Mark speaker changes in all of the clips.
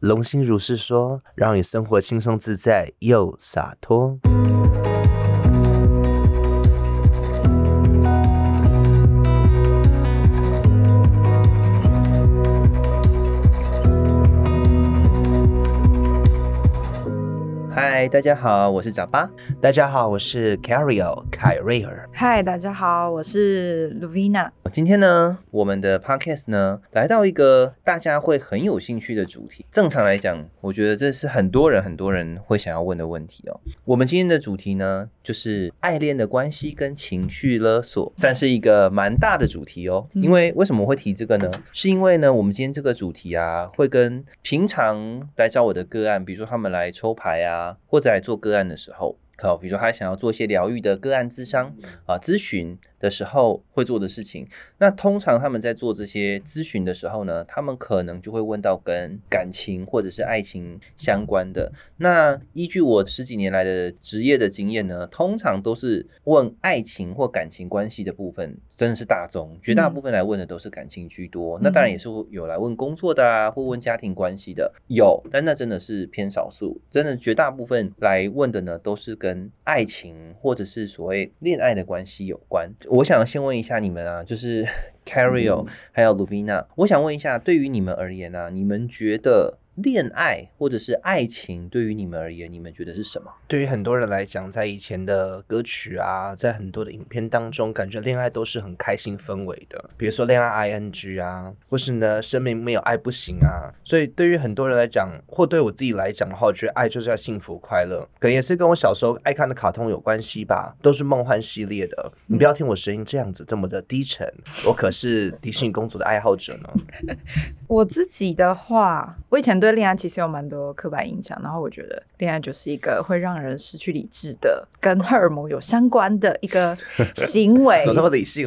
Speaker 1: 龙心如是说，让你生活轻松自在又洒脱。
Speaker 2: 嗨，大家好，我是早巴。
Speaker 1: 大家好，我是 Carrio 凯瑞尔。
Speaker 3: 嗨，大家好，我是 Luvina。
Speaker 2: 今天呢，我们的 Podcast 呢，来到一个大家会很有兴趣的主题。正常来讲，我觉得这是很多人很多人会想要问的问题哦。我们今天的主题呢，就是爱恋的关系跟情绪勒索，算是一个蛮大的主题哦。因为为什么会提这个呢？是因为呢，我们今天这个主题啊，会跟平常来找我的个案，比如说他们来抽牌啊，或者来做个案的时候，好，比如说他想要做一些疗愈的个案咨商啊咨询的时候会做的事情。那通常他们在做这些咨询的时候呢，他们可能就会问到跟感情或者是爱情相关的。那依据我十几年来的职业的经验呢，通常都是问爱情或感情关系的部分，真的是大众，绝大部分来问的都是感情居多。那当然也是有来问工作的啊，或问家庭关系的，有，但那真的是偏少数。真的绝大部分来问的呢，都是跟爱情或者是所谓恋爱的关系有关。我想先问一下你们啊，就是 Carrio 还有 Luvina，我想问一下，对于你们而言呢、你们觉得恋爱或者是爱情对于你们而言，你们觉得是什么？
Speaker 1: 对于很多人来讲，在以前的歌曲啊，在很多的影片当中，感觉恋爱都是很开心氛围的。比如说恋爱 ing 啊，或是呢生命没有爱不行啊。所以对于很多人来讲，或对我自己来讲的话，我觉得爱就是要幸福快乐，可能也是跟我小时候爱看的卡通有关系吧，都是梦幻系列的。你不要听我声音这样子这么的低沉，我可是迪士尼公主的爱好者呢。
Speaker 3: 我自己的话，我以前对恋爱其实有蛮多刻板印象，然后我觉得恋爱就是一个会让人失去理智的，跟荷尔蒙有相关的一个 行为。
Speaker 1: 怎么那么理性，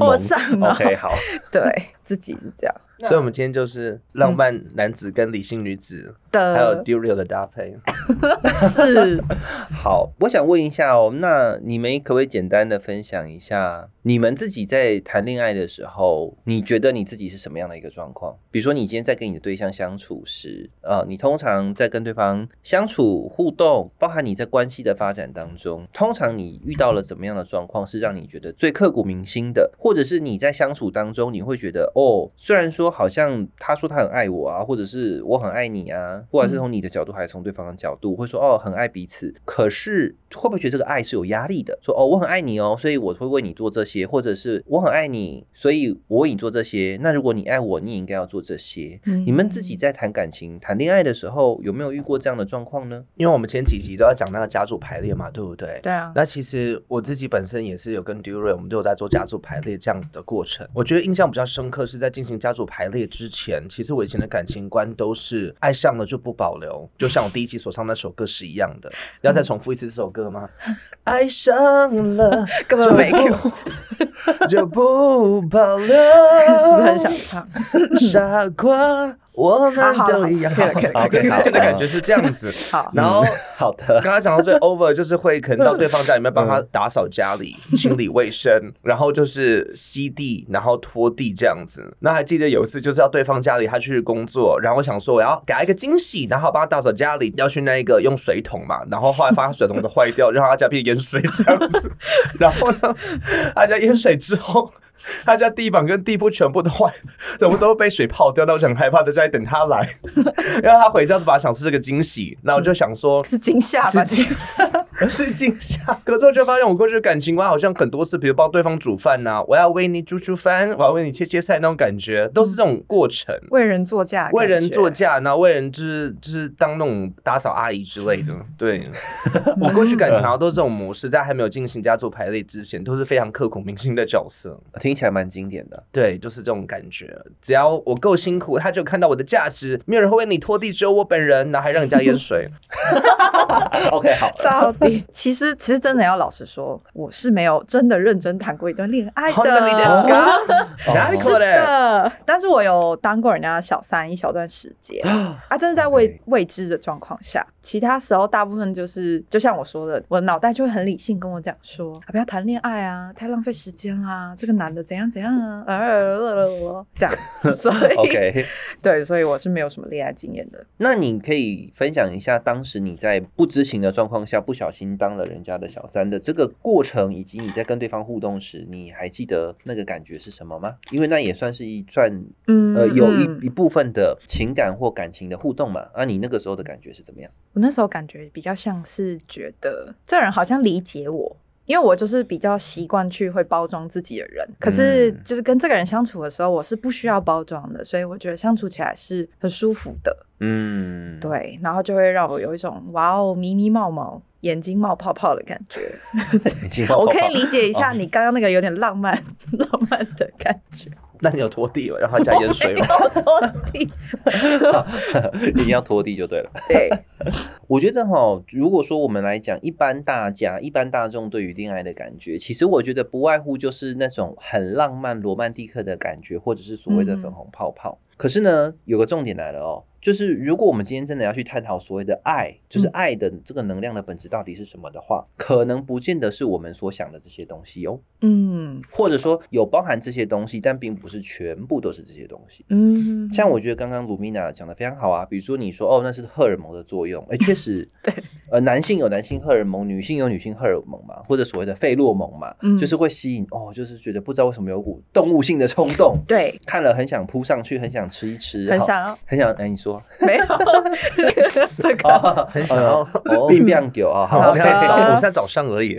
Speaker 1: 我
Speaker 3: 上脑
Speaker 2: OK，好，
Speaker 3: 对自己是这样
Speaker 1: 所以，我们今天就是浪漫男子跟理性女子的，还有
Speaker 3: 的
Speaker 1: ，Durio 的搭配。
Speaker 3: 是
Speaker 2: 好，我想问一下哦，那你们可不可以简单的分享一下，你们自己在谈恋爱的时候，你觉得你自己是什么样的一个状况？比如说，你今天在跟你的对象相处时，呃，你通常在跟对方相处互动，包含你在关系的发展当中，通常你遇到了怎么样的状况，是让你觉得最刻骨铭心的，或者是你在相处当中，你会觉得哦，虽然说好像他说他很爱我啊，或者是我很爱你啊，不管是从你的角度还是从对方的角度，会说哦很爱彼此，可是会不会觉得这个爱是有压力的？说哦我很爱你哦，所以我会为你做这些，或者是我很爱你，所以我为你做这些。那如果你爱我，你也应该要做这些。
Speaker 3: 嗯
Speaker 2: 你们自己在谈感情、谈恋爱的时候，有没有遇过这样的状况呢？
Speaker 1: 因为我们前几集都要讲那个家族排列嘛，对不对？
Speaker 3: 对啊，
Speaker 1: 那其实我自己本身也是有跟 Duray，我们都有在做家族排列这样子的过程。我觉得印象比较深刻是在进行家族排列之前，其实我以前的感情观都是爱上了就不保留，就像我第一集所唱那首歌是一样的。要再重复一次这首歌吗？爱上了
Speaker 3: 根本没 Q，
Speaker 1: 就不保留，
Speaker 3: 是不是很想唱？
Speaker 1: 傻瓜，我们都一样。
Speaker 3: 可以了可以了
Speaker 1: 好
Speaker 2: 可以
Speaker 1: 之前的感觉是这样子。
Speaker 3: 好，
Speaker 1: 然后
Speaker 2: 好的，
Speaker 1: 刚刚讲到最 over 就是会可能到对方家里面帮他打扫家里、清理卫生，然后就是吸地，然后拖地这样子。那还记得有一次就是要对方家里他去工作，然后我想说我要给他一个惊喜，然后帮他打扫家里，要去那一个用水桶嘛，然后后来发现水桶都坏掉，让他家变淹水这样子。然后呢，他家淹水之后。他家地板跟地铺全部都坏，全部都被水泡掉。那我就很害怕，的在等他来，然后他回家就把他想是这个惊喜，然后我就想说，
Speaker 3: 是惊吓吧？
Speaker 1: 是惊吓，是惊吓。可之后就发现，我过去的感情观好像很多次，比如帮对方煮饭呐、我要为你煮煮饭，我要为你切切菜那种感觉，都是这种过程。
Speaker 3: 为人作嫁，
Speaker 1: 为人作，嫁，然后为人就是就是当那种打扫阿姨之类的。对，我过去感情好像都是这种模式，在还没有进行家族排列之前，都是非常刻骨铭心的角色。
Speaker 2: 听起来蛮经典的。
Speaker 1: 对，就是这种感觉。只要我够辛苦，他就看到我的价值。没有人会为你拖地，只有我本人，然后还让人家淹水。
Speaker 2: OK，好，
Speaker 3: 到底其实其实真的要老实说，我是没有真的认真谈过一段恋爱
Speaker 1: 好那你
Speaker 3: 的。
Speaker 1: ですか哪里
Speaker 3: 是
Speaker 1: 过来？
Speaker 3: 的，但是我有当过人家的小三一小段时间啊，真是在未
Speaker 2: OK
Speaker 3: 未知的状况下，其他时候大部分就是就像我说的，我的脑袋就会很理性跟我讲说，啊、不要谈恋爱啊，太浪费时间啦，这个男的 的怎样怎样啊，呃，这样，所以
Speaker 2: OK，
Speaker 3: 对，所以我是没有什么恋爱经验的。
Speaker 2: 那你可以分享一下当时你在不知情的状况下不小心当了人家的小三的这个过程，以及你在跟对方互动时，你还记得那个感觉是什么吗？因为那也算是一段
Speaker 3: 嗯
Speaker 2: 呃有一
Speaker 3: 嗯
Speaker 2: 一部分的情感或感情的互动嘛。啊，你那个时候的感觉是怎么样？
Speaker 3: 我那时候感觉比较像是觉得这人好像理解我，因为我就是比较习惯去会包装自己的人，可是
Speaker 2: 嗯
Speaker 3: 就是跟这个人相处的时候，我是不需要包装的，所以我觉得相处起来是很舒服的。
Speaker 2: 嗯，
Speaker 3: 对，然后就会让我有一种哇哦迷迷冒冒、眼睛冒泡泡的感觉。我可以理解一下
Speaker 2: 哦
Speaker 3: 你刚刚那个有点浪漫、浪漫的感觉。
Speaker 1: 那你有拖地吗？让他加盐水吗？
Speaker 3: 拖地。
Speaker 2: 一定要拖地就对了。
Speaker 3: 对，
Speaker 2: 我觉得哈，如果说我们来讲，一般大家、一般大众对于恋爱的感觉，其实我觉得不外乎就是那种很浪漫、罗曼蒂克的感觉，或者是所谓的粉红泡泡。可是呢，有个重点来了哦，就是如果我们今天真的要去探讨所谓的爱，就是爱的这个能量的本质到底是什么的话，可能不见得是我们所想的这些东西哦，
Speaker 3: 嗯
Speaker 2: 或者说有包含这些东西，但并不是全部都是这些东西。
Speaker 3: 嗯，
Speaker 2: 像我觉得刚刚卢米娜讲的非常好啊，比如说你说哦，那是荷尔蒙的作用，哎，确实，
Speaker 3: 对，
Speaker 2: 呃，男性有男性荷尔蒙，女性有女性荷尔蒙嘛，或者所谓的费洛蒙嘛，
Speaker 3: 嗯
Speaker 2: 就是会吸引哦，就是觉得不知道为什么有股动物性的冲动，
Speaker 3: 对，
Speaker 2: 看了很想扑上去，很想吃一吃，好
Speaker 3: 很想
Speaker 2: 很想，哎，你说，
Speaker 3: 没有 这个。
Speaker 1: 很想要哦
Speaker 2: 并不久啊，好
Speaker 1: 我现在早我现在早上而已，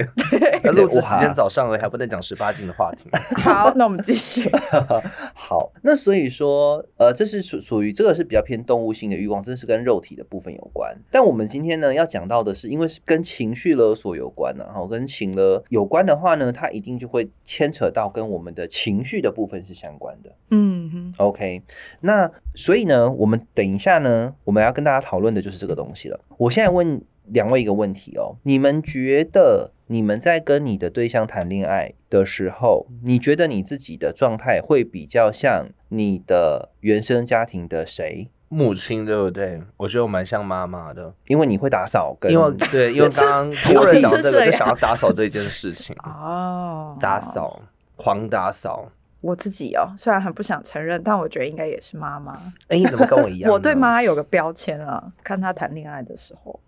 Speaker 1: 录制时间早上而已，还不能讲十八禁的话题。
Speaker 3: 好，那我们继续。
Speaker 2: 好，那所以说，呃，这是属属于这个是比较偏动物性的欲望，这是跟肉体的部分有关。但我们今天呢要讲到的是，因为是跟情绪勒索有关呢、哈，跟情勒有关的话呢，它一定就会牵扯到跟我们的情绪的部分是相关的。
Speaker 3: 嗯哼
Speaker 2: ，OK，那所以呢，我们等一下呢，我们要跟大家讨论的就是这个东西了。我现在问两位一个问题哦，你们觉得你们在跟你的对象谈恋爱的时候，你觉得你自己的状态会比较像你的原生家庭的谁？
Speaker 1: 母亲对不对？我觉得我蛮像妈妈的，
Speaker 2: 因为你会打扫跟，
Speaker 1: 因为对，因为 刚突然讲到这个，就想要打扫这一件事情，
Speaker 3: 哦，
Speaker 1: 打。扫，狂打扫。
Speaker 3: 我自己哦，虽然很不想承认，但我觉得应该也是妈妈。
Speaker 1: 哎，你怎么跟我一样？
Speaker 3: 我对妈有个标签啊，看她谈恋爱的时候，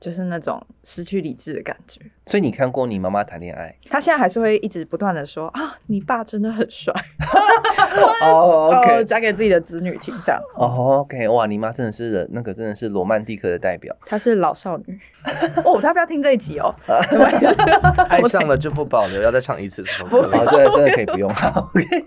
Speaker 3: 就是那种失去理智的感觉。
Speaker 2: 所以你看过你妈妈谈恋爱？
Speaker 3: 她现在还是会一直不断的说啊，你爸真的很帅，
Speaker 2: 哦
Speaker 3: 哦，讲给自己的子女听，这样。
Speaker 2: 哦，OK，哇，你妈真的是那个真的是罗曼蒂克的代表。
Speaker 3: 她是老少女 哦，她不要听这一集哦。
Speaker 1: 爱上了就不保留，要再唱一次这首歌。
Speaker 2: 好，这个真的可以不用。好，OK，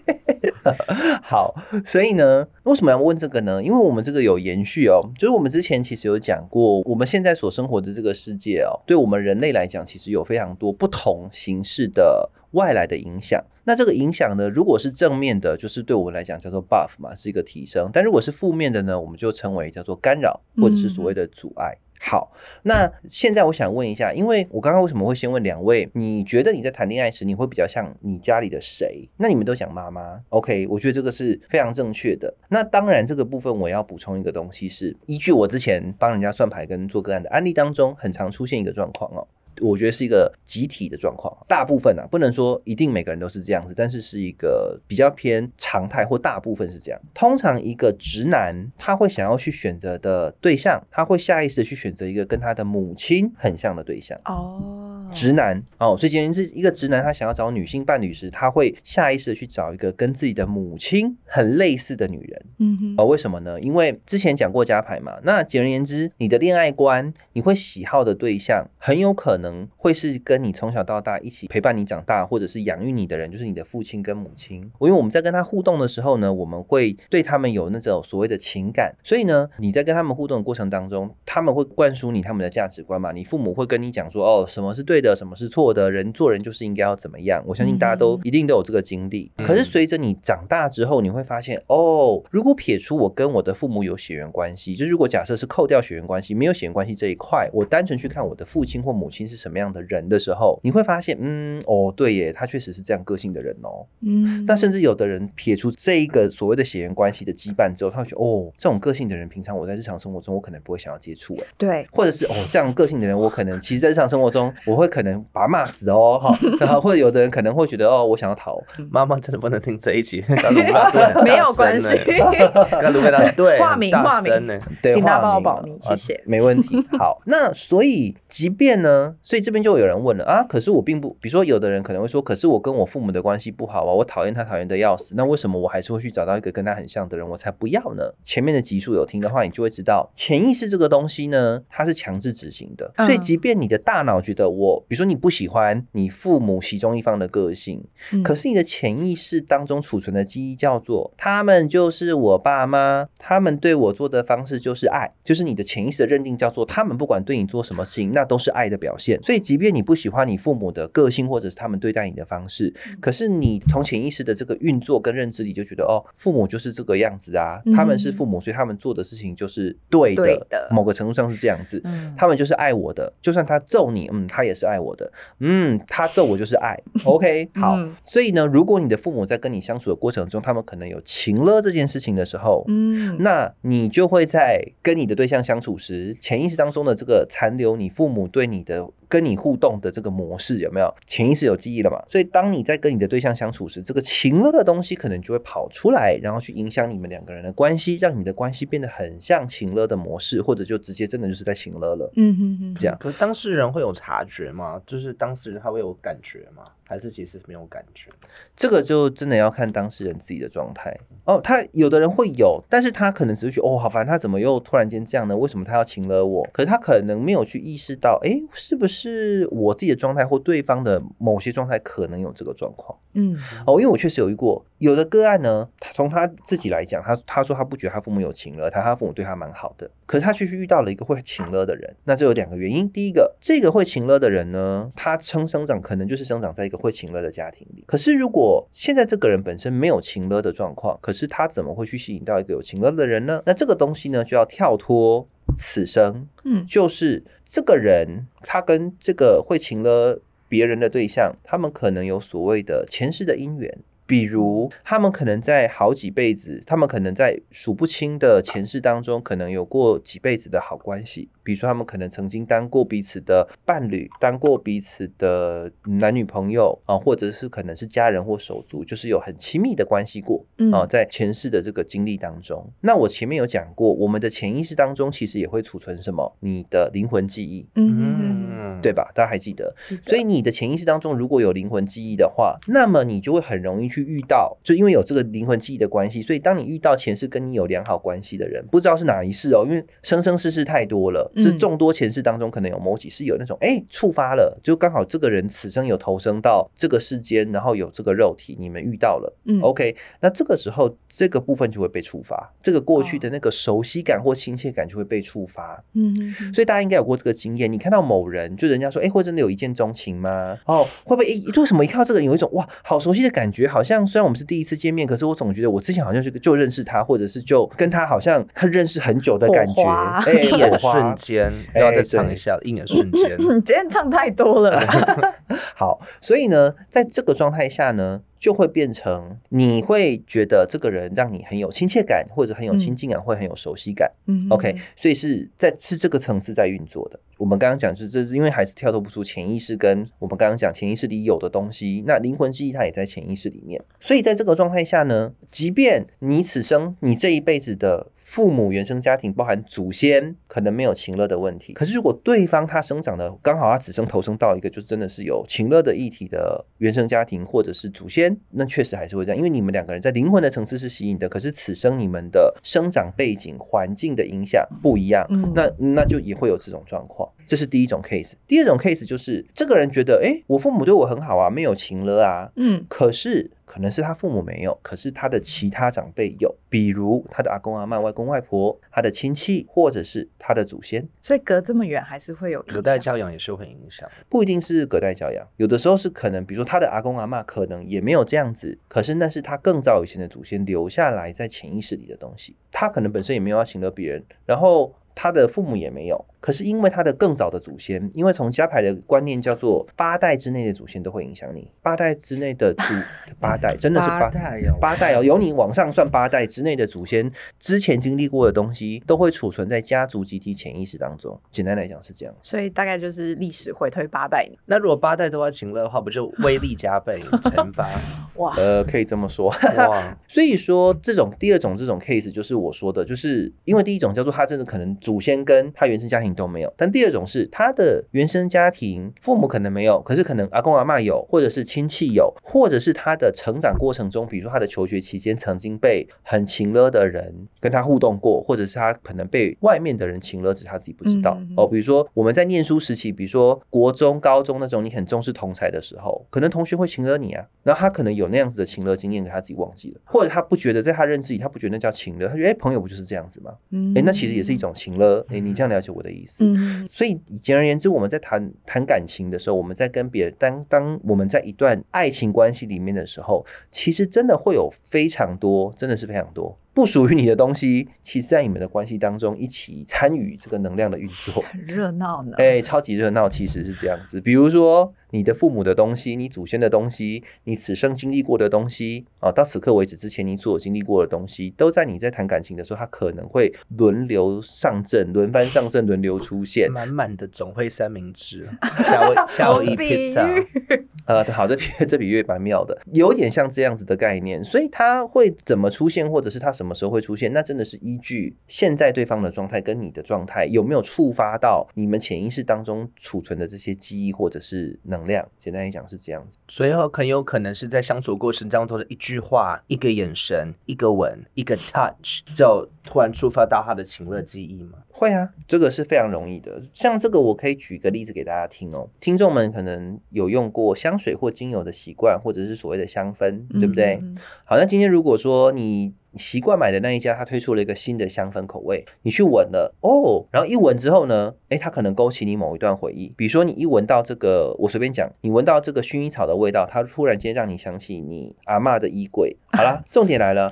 Speaker 2: 好，所以呢，为什么要问这个呢？因为我们这个有延续哦，就是我们之前其实有讲过，我们现在所生活的这个世界哦，对我们人类来讲，其实有非常多不同形式的。外来的影响，那这个影响呢，如果是正面的，就是对我们来讲叫做 buff 嘛，是一个提升；但如果是负面的呢，我们就称为叫做干扰，或者是所谓的阻碍。好，那现在我想问一下，因为我刚刚为什么会先问两位？你觉得你在谈恋爱时，你会比较像你家里的谁？那你们都讲妈妈，OK？我觉得这个是非常正确的。那当然，这个部分我要补充一个东西是，依据我之前帮人家算牌跟做个案的案例当中，很常出现一个状况哦。我觉得是一个集体的状况，大部分啊，不能说一定每个人都是这样子，但是是一个比较偏常态或大部分是这样。通常一个直男他会想要去选择的对象，他会下意识去选择一个跟他的母亲很像的对象。
Speaker 3: 哦，
Speaker 2: 直男哦，所以简言之，一个直男他想要找女性伴侣时，他会下意识的去找一个跟自己的母亲很类似的女人。
Speaker 3: 嗯哼，
Speaker 2: 哦，为什么呢？因为之前讲过加牌嘛。那简而言之，你的恋爱观，你会喜好的对象，很有可能会是跟你从小到大一起陪伴你长大，或者是养育你的人，就是你的父亲跟母亲。因为我们在跟他互动的时候呢，我们会对他们有那种所谓的情感，所以呢，你在跟他们互动的过程当中，他们会灌输你他们的价值观嘛。你父母会跟你讲说，哦，什么是对的，什么是错的，人做人就是应该要怎么样。我相信大家都
Speaker 3: 嗯
Speaker 2: 一定都有这个经历。
Speaker 1: 嗯
Speaker 2: 可是随着你长大之后，你会发现，哦，如果撇除我跟我的父母有血缘关系，就如果假设是扣掉血缘关系，没有血缘关系这一块，我单纯去看我的父亲或母亲是什么样的人的时候，你会发现，嗯，哦，对耶，他确实是这样个性的人哦。
Speaker 3: 嗯，
Speaker 2: 那甚至有的人撇除这一个所谓的血缘关系的羁绊之后，他会觉得，哦，这种个性的人，平常我在日常生活中我可能不会想要接触，哎，
Speaker 3: 对，
Speaker 2: 或者是哦，这样个性的人，我可能其实在日常生活中，我会可能把他骂死哦，哈，然后或者有的人可能会觉得哦，我想要逃，
Speaker 1: 妈妈真的不能听这一集，
Speaker 3: 没有关系。
Speaker 1: 欸，刚卢贝拉对
Speaker 3: 化名
Speaker 1: 很大
Speaker 3: 化名。
Speaker 2: 对，
Speaker 3: 请大家帮我
Speaker 2: 名
Speaker 3: 保密谢谢。
Speaker 2: 啊没问题。好，那所以即便呢，所以这边就有人问了啊，可是我并不，比如说有的人可能会说，可是我跟我父母的关系不好啊，我讨厌他讨厌的要死，那为什么我还是会去找到一个跟他很像的人，我才不要呢？前面的集数有听的话，你就会知道，潜意识这个东西呢，它是强制执行的，
Speaker 3: 嗯。
Speaker 2: 所以即便你的大脑觉得我，比如说你不喜欢你父母其中一方的个性，
Speaker 3: 嗯
Speaker 2: 可是你的潜意识当中储存的记忆叫做他们就是我爸妈，他们对我做的方式就是爱，就是你的潜意识的认定叫做他们不管对你做什么事情，那都是爱的表现。所以，即便你不喜欢你父母的个性或者是他们对待你的方式，可是你从潜意识的这个运作跟认知里就觉得哦，父母就是这个样子啊，他们是父母，所以他们做的事情就是对的，某个程度上是这样子。
Speaker 3: 嗯
Speaker 2: 他们就是爱我的，就算他揍你，嗯，他也是爱我的，嗯，他揍我就是爱，OK，好。
Speaker 3: 嗯
Speaker 2: 所以呢，如果你的父母在跟你相处的过程中，他们可能有情勒这件事情的时候，
Speaker 3: 嗯
Speaker 2: 那你就会在跟你的对象相处时，潜意识当中的这个残留你父母对你的。跟你互动的这个模式有没有潜意识有记忆了嘛？所以当你在跟你的对象相处时，这个情勒的东西可能就会跑出来，然后去影响你们两个人的关系，让你们的关系变得很像情勒的模式，或者就直接真的就是在情勒了。
Speaker 3: 嗯哼哼，
Speaker 2: 这样
Speaker 1: 可当事人会有察觉吗？就是当事人他会有感觉吗？还是其实没有感觉？
Speaker 2: 这个就真的要看当事人自己的状态哦。他有的人会有，但是他可能只是觉得哦，好烦，他怎么又突然间这样呢？为什么他要请了我？可是他可能没有去意识到，诶，是不是我自己的状态或对方的某些状态可能有这个状况
Speaker 3: 嗯
Speaker 2: 哦？因为我确实有遇过有的个案呢，他从他自己来讲，他他说他不觉得他父母有情了，他他父母对他蛮好的，可是他却去遇到了一个会情了的人。那这有两个原因，第一个，这个会情了的人呢，他生生长可能就是生长在一个会情了的家庭里。可是如果现在这个人本身没有情了的状况，可是他怎么会去吸引到一个有情了的人呢？那这个东西呢，就要跳脱此生，
Speaker 3: 嗯
Speaker 2: 就是这个人他跟这个会情了别人的对象，他们可能有所谓的前世的姻缘。比如，他们可能在好几辈子，他们可能在数不清的前世当中，可能有过几辈子的好关系。比如说，他们可能曾经当过彼此的伴侣，当过彼此的男女朋友啊，或者是可能是家人或手足，就是有很亲密的关系过
Speaker 3: 嗯
Speaker 2: 啊，在前世的这个经历当中。那我前面有讲过，我们的潜意识当中其实也会储存什么？你的灵魂记忆。
Speaker 3: 嗯
Speaker 1: 嗯，
Speaker 2: 对吧？大家还记得？所以你的潜意识当中如果有灵魂记忆的话，那么你就会很容易去遇到，就因为有这个灵魂记忆的关系，所以当你遇到前世跟你有良好关系的人，不知道是哪一世哦，因为生生世世太多了，
Speaker 3: 嗯
Speaker 2: 是众多前世当中可能有某几世有那种哎触发了，就刚好这个人此生有投生到这个世间，然后有这个肉体，你们遇到了。
Speaker 3: 嗯
Speaker 2: OK，那这个时候这个部分就会被触发，这个过去的那个熟悉感或亲切感就会被触发。
Speaker 3: 嗯
Speaker 2: 所以大家应该有过这个经验，你看到某人，就人家说，哎、会真的有一见钟情吗？哦，会不会，哎为什么一看到这个人有一种哇，好熟悉的感觉？好像虽然我们是第一次见面，可是我总觉得我之前好像是就认识他，或者是就跟他好像他 认识很久的感觉
Speaker 3: 火花，
Speaker 2: 哎、
Speaker 1: 一眼
Speaker 2: 火花
Speaker 1: 瞬间，
Speaker 2: 哎
Speaker 1: 要再唱一下，一眼瞬间。
Speaker 3: 你今天唱太多了，
Speaker 2: 好，所以呢，在这个状态下呢，就会变成你会觉得这个人让你很有亲切感，或者很有亲近感，会很有熟悉感。
Speaker 3: 嗯
Speaker 2: OK，所以是在是这个层次在运作的。我们刚刚讲是这是因为孩子跳脱不出潜意识跟我们刚刚讲潜意识里有的东西，那灵魂记忆它也在潜意识里面。所以在这个状态下呢，即便你此生你这一辈子的父母原生家庭包含祖先可能没有情乐的问题，可是如果对方他生长的刚好他此生投生到一个就真的是有情乐的议题的原生家庭或者是祖先，那确实还是会这样，因为你们两个人在灵魂的层次是吸引的，可是此生你们的生长背景环境的影响不一样，
Speaker 3: 嗯
Speaker 2: 那那就也会有这种状况。这是第一种 case。第二种 case 就是这个人觉得，诶，我父母对我很好啊，没有情了啊，
Speaker 3: 嗯
Speaker 2: 可是可能是他父母没有，可是他的其他长辈有，比如他的阿公阿嬷、外公外婆、他的亲戚，或者是他的祖先，
Speaker 3: 所以隔这么远还是会有影
Speaker 1: 隔代教养也是会影响。
Speaker 2: 不一定是隔代教养，有的时候是可能，比如说他的阿公阿嬷可能也没有这样子，可是那是他更早以前的祖先留下来在潜意识里的东西，他可能本身也没有要请了别人，然后。他的父母也没有，可是因为他的更早的祖先，因为从家牌的观念叫做八代之内的祖先都会影响你，八代之内的祖 八代真的是八
Speaker 1: 代哦，
Speaker 2: 八代哦，由你往上算八代之内的祖先之前经历过的东西，都会储存在家族集体潜意识当中。简单来讲是这样。
Speaker 3: 所以大概就是历史回推八百年。
Speaker 1: 那如果八代都要请乐的话，不就威力加倍乘八？
Speaker 3: 哇，
Speaker 2: 呃，可以这么说。
Speaker 1: 哇，
Speaker 2: 所以说，这种第二种这种 case 就是我说的，就是因为第一种叫做他真的可能祖先跟他原生家庭都没有，但第二种是他的原生家庭父母可能没有，可是可能阿公阿嬷有，或者是亲戚有，或者是他的成长过程中，比如说他的求学期间曾经被很情勒的人跟他互动过，或者是他可能被外面的人情勒，只是他自己不知道、哦。比如说我们在念书时期，比如说国中、高中那种你很重视同才的时候，可能同学会情勒你啊，然后他可能有那样子的情勒经验，可他自己忘记了，或者他不觉得在他认知里，他不觉得那叫情勒，他觉得哎、朋友不就是这样子吗？
Speaker 3: 嗯
Speaker 2: 哎、那其实也是一种情勒，哎、你这样了解我的意思？
Speaker 3: 嗯
Speaker 2: 所以简而言之，我们在谈谈感情的时候，我们在跟别人当当我们在一段爱情关系里面的时候，其实真的会有非常多，真的是非常多不属于你的东西，其实在你们的关系当中一起参与这个能量的运作。
Speaker 3: 很热闹呢。
Speaker 2: 哎、超级热闹，其实是这样子。比如说，你的父母的东西，你祖先的东西，你此生经历过的东西，啊，到此刻为止之前你所经历过的东西，都在你在谈感情的时候，它可能会轮流上阵、轮番上阵、轮流出现。
Speaker 1: 满满的总会三明治，夏威夏威夷
Speaker 3: 比
Speaker 1: pizza，
Speaker 3: 喻
Speaker 2: 呃，好，这比这比喻蛮妙的，有点像这样子的概念。所以它会怎么出现，或者是它什么时候会出现，那真的是依据现在对方的状态跟你的状态有没有触发到你们潜意识当中储存的这些记忆或者是能量。简单来讲是这样子。
Speaker 1: 所以很有可能是在相处过程当中的一句话、一个眼神、一个吻、一个 touch，就突然触发到他的情乐记忆吗？
Speaker 2: 会啊，这个是非常容易的。像这个，我可以举个例子给大家听哦。听众们可能有用过香水或精油的习惯，或者是所谓的香氛，对不对？
Speaker 3: 嗯
Speaker 2: 好，那今天如果说你习惯买的那一家，它推出了一个新的香氛口味，你去闻了哦，然后一闻之后呢，诶，它可能勾起你某一段回忆。比如说你一闻到这个，我随便讲，你闻到这个薰衣草的味道，它突然间让你想起你阿嬷的衣柜。好啦，重点来了，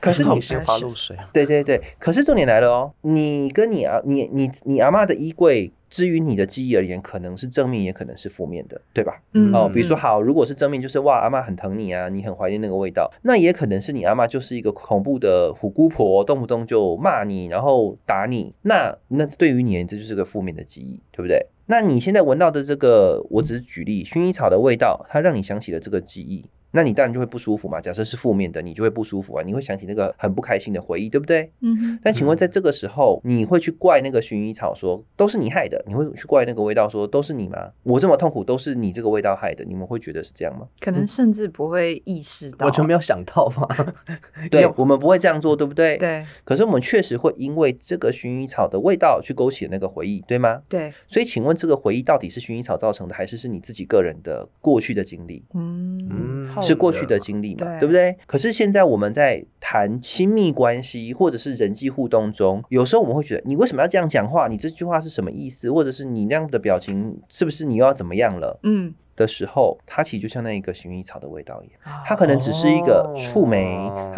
Speaker 2: 可是你
Speaker 1: 心花露水，
Speaker 2: 对对对，可是重点来了哦，你跟你阿你你你阿嬷的衣柜，至于你的记忆而言，可能是正面，也可能是负面的，对吧？
Speaker 3: 嗯
Speaker 2: 哦，比如说好，如果是正面，就是哇，阿妈很疼你啊，你很怀念那个味道。那也可能是你阿妈就是一个恐怖的虎姑婆，动不动就骂你，然后打你。那那对于你，这就是个负面的记忆，对不对？那你现在闻到的这个，我只是举例，薰衣草的味道，它让你想起了这个记忆。那你当然就会不舒服嘛。假设是负面的，你就会不舒服啊，你会想起那个很不开心的回忆，对不对？
Speaker 3: 嗯
Speaker 2: 但请问，在这个时候，你会去怪那个薰衣草说都是你害的？你会去怪那个味道说都是你吗？我这么痛苦都是你这个味道害的？你们会觉得是这样吗？
Speaker 3: 可能甚至不会意识到，
Speaker 1: 我就没有想到嘛。
Speaker 2: 对，我们不会这样做，对不对？。
Speaker 3: 对
Speaker 2: 可是我们确实会因为这个薰衣草的味道去勾起那个回忆，对吗？
Speaker 3: 对，
Speaker 2: 所以，请问这个回忆到底是薰衣草造成的，还是是你自己个人的过去的经历？
Speaker 3: 嗯
Speaker 1: 嗯，
Speaker 3: 后
Speaker 2: 是过去的经历嘛，
Speaker 3: 对
Speaker 2: 对不对？可是现在我们在谈亲密关系或者是人际互动中，有时候我们会觉得，你为什么要这样讲话？你这句话是什么意思？或者是你那样的表情，是不是你又要怎么样了？
Speaker 3: 嗯，
Speaker 2: 的时候，它其实就像那一个薰衣草的味道一样，
Speaker 3: 啊
Speaker 2: 它可能只是一个触媒。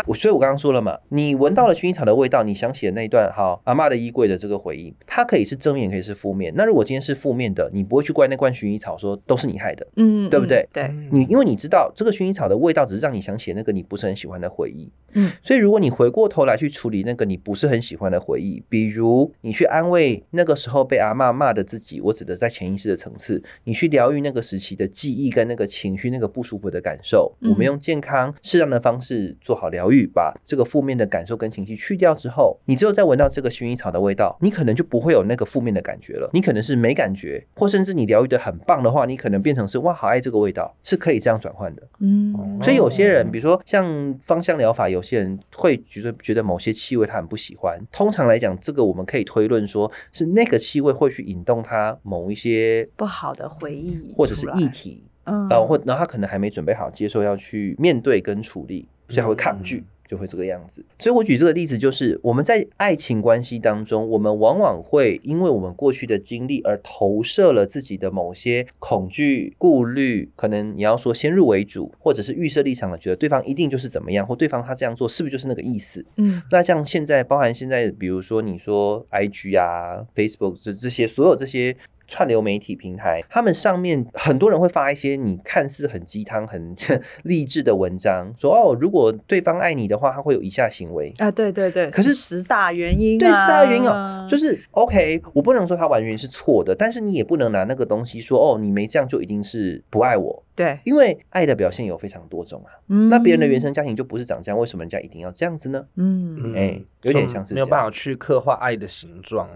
Speaker 2: 我所以，我刚刚说了嘛，你闻到了薰衣草的味道，你想起了那一段好阿妈的衣柜的这个回忆，它可以是正面，也可以是负面。那如果今天是负面的，你不会去怪那罐薰衣草说都是你害的，
Speaker 3: 嗯，
Speaker 2: 对不对
Speaker 3: 嗯对，
Speaker 2: 你因为你知道这个薰衣草的味道只是让你想起那个你不是很喜欢的回忆，
Speaker 3: 嗯，
Speaker 2: 所以如果你回过头来去处理那个你不是很喜欢的回忆，比如你去安慰那个时候被阿妈骂的自己，我指的在潜意识的层次，你去疗愈那个时期的记忆跟那个情绪、那个不舒服的感受，
Speaker 3: 嗯
Speaker 2: 我们用健康适当的方式做好疗愈，把这个负面的感受跟情绪去掉之后，你只有再闻到这个薰衣草的味道，你可能就不会有那个负面的感觉了，你可能是没感觉，或甚至你疗愈的很棒的话，你可能变成是哇好爱这个味道，是可以这样转换的。
Speaker 3: 嗯，
Speaker 2: 所以有些人，比如说像芳香疗法，有些人会觉得觉得某些气味他很不喜欢。通常来讲，这个我们可以推论说是那个气味会去引动他某一些
Speaker 3: 不好的回忆
Speaker 2: 或者是
Speaker 3: 出来
Speaker 2: 议题，
Speaker 3: 嗯，
Speaker 2: 然后或然后他可能还没准备好接受要去面对跟处理，所以他会抗拒。就会这个样子。所以我举这个例子，就是我们在爱情关系当中，我们往往会因为我们过去的经历而投射了自己的某些恐惧、顾虑，可能你要说先入为主，或者是预设立场的，觉得对方一定就是怎么样，或对方他这样做是不是就是那个意思？
Speaker 3: 嗯
Speaker 2: 那像现在，包含现在，比如说你说 IG 啊、Facebook 这这些所有这些串流媒体平台，他们上面很多人会发一些你看似很鸡汤、很 励志的文章，说哦，如果对方爱你的话，他会有以下行为。
Speaker 3: 啊，对对对，
Speaker 2: 可是
Speaker 3: 十大原因、啊，
Speaker 2: 对，十大原因哦，就是 OK，我不能说他完全是错的，但是你也不能拿那个东西说哦，你没这样就一定是不爱我，
Speaker 3: 对，
Speaker 2: 因为爱的表现有非常多种啊。
Speaker 3: 嗯
Speaker 2: 那别人的原生家庭就不是长这样，为什么人家一定要这样子呢？
Speaker 3: 嗯，
Speaker 2: 哎有点像是
Speaker 1: 没有办法去刻画爱的形状。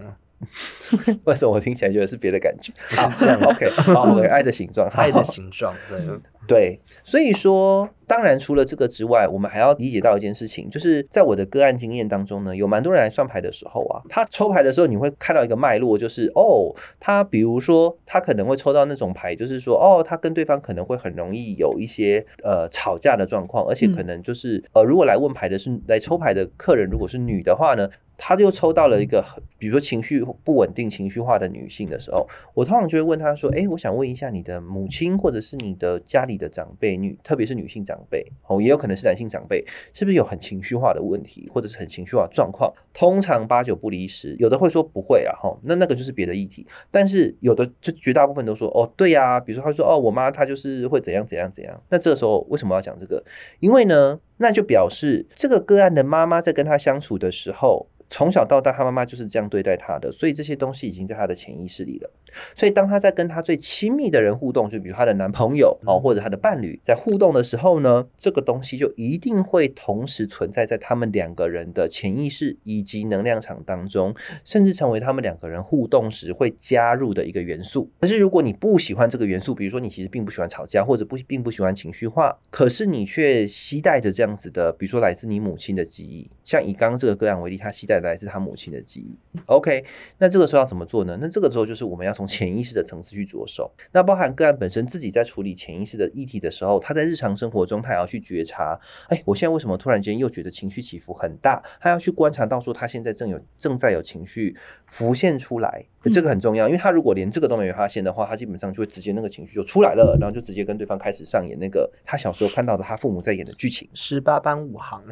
Speaker 2: 为什么我听起来觉得是别的感觉？好，
Speaker 1: 这样子
Speaker 2: OK，好，OK，爱的形状，
Speaker 1: 爱的形状，对，
Speaker 2: 对，所以说，当然除了这个之外，我们还要理解到一件事情，就是在我的个案经验当中呢，有蛮多人来算牌的时候啊，他抽牌的时候，你会看到一个脉络，就是哦，他比如说他可能会抽到那种牌，就是说哦，他跟对方可能会很容易有一些呃吵架的状况，而且可能就是呃，如果来问牌的是来抽牌的客人，如果是女的话呢，他就抽到了一个很，比如说情绪不稳定、情绪化的女性的时候，我通常就会问他说：“诶，我想问一下你的母亲或者是你的家里你的长辈，女特别是女性长辈，哦，也有可能是男性长辈，是不是有很情绪化的问题，或者是很情绪化状况？通常八九不离十，有的会说不会啊，哈，那那个就是别的议题。但是有的就绝大部分都说哦，对呀、比如说他说哦，我妈她就是会怎样怎样怎样。那这个时候为什么要讲这个？因为呢，那就表示这个个案的妈妈在跟他相处的时候。从小到大，他妈妈就是这样对待他的，所以这些东西已经在他的潜意识里了。所以当他在跟他最亲密的人互动，就比如他的男朋友哦，或者他的伴侣在互动的时候呢，这个东西就一定会同时存在在他们两个人的潜意识以及能量场当中，甚至成为他们两个人互动时会加入的一个元素。可是如果你不喜欢这个元素，比如说你其实并不喜欢吵架，或者不并不喜欢情绪化，可是你却期待着这样子的，比如说来自你母亲的记忆，像以刚刚这个个案为例，他期待来自他母亲的记忆。OK，那这个时候要怎么做呢？那这个时候就是我们要从潜意识的层次去着手。那包含个案本身自己在处理潜意识的议题的时候，他在日常生活中他也要去觉察，哎，我现在为什么突然间又觉得情绪起伏很大？他要去观察到说他现在正有正在有情绪浮现出来，这个很重要，因为他如果连这个都没有发现的话，他基本上就会直接那个情绪就出来了，然后就直接跟对方开始上演那个他小时候看到的他父母在演的剧情，
Speaker 1: 十八般武行，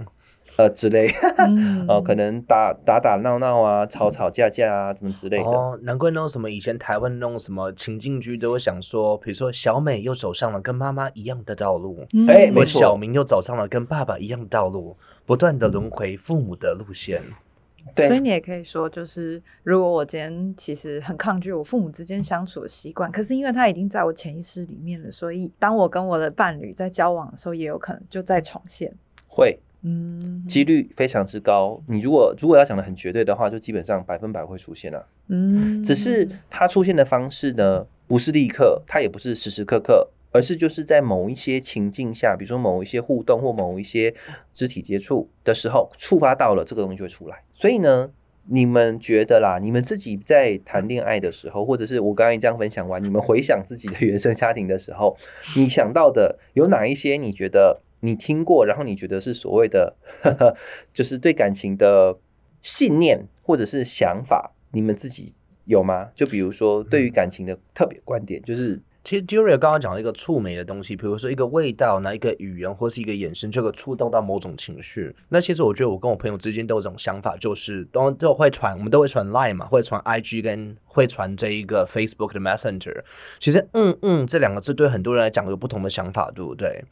Speaker 2: 呃之类。
Speaker 3: 嗯
Speaker 2: 哦，可能打打打闹闹啊，吵吵架架啊，什么之类的。
Speaker 1: 哦，难怪那种什么以前台湾那种什么情境剧都会想说，比如说小美又走上了跟妈妈一样的道路，
Speaker 2: 哎没
Speaker 1: 或小，明又走上了跟爸爸一样的道路，不断的轮回父母的路线。
Speaker 2: 对，
Speaker 3: 所以你也可以说，就是如果我今天其实很抗拒我父母之间相处的习惯，可是因为他已经在我潜意识里面了，所以当我跟我的伴侣在交往的时候，也有可能就再重现。
Speaker 2: 会
Speaker 3: 嗯
Speaker 2: 几率非常之高。你如果如果要讲的很绝对的话，就基本上百分百会出现啊。
Speaker 3: 嗯，
Speaker 2: 只是它出现的方式呢，不是立刻，它也不是时时刻刻，而是就是在某一些情境下，比如说某一些互动或某一些肢体接触的时候，触发到了这个东西就会出来。所以呢。你们觉得啦？你们自己在谈恋爱的时候，或者是我刚才这样分享完，你们回想自己的原生家庭的时候，你想到的有哪一些？你觉得你听过，然后你觉得是所谓的，就是对感情的信念或者是想法，你们自己有吗？就比如说对于感情的特别观点，就是
Speaker 1: 其实 Julia 刚刚讲了一个触媒的东西，比如说一个味道，那一个语言或是一个眼神，就会触动到某种情绪。那其实我觉得我跟我朋友之间都有这种想法，就是都都会传，我们都会传 Line 嘛，会传 IG 跟会传这一个 Facebook 的 Messenger。其实嗯嗯这两个字对很多人来讲有不同的想法，对不对？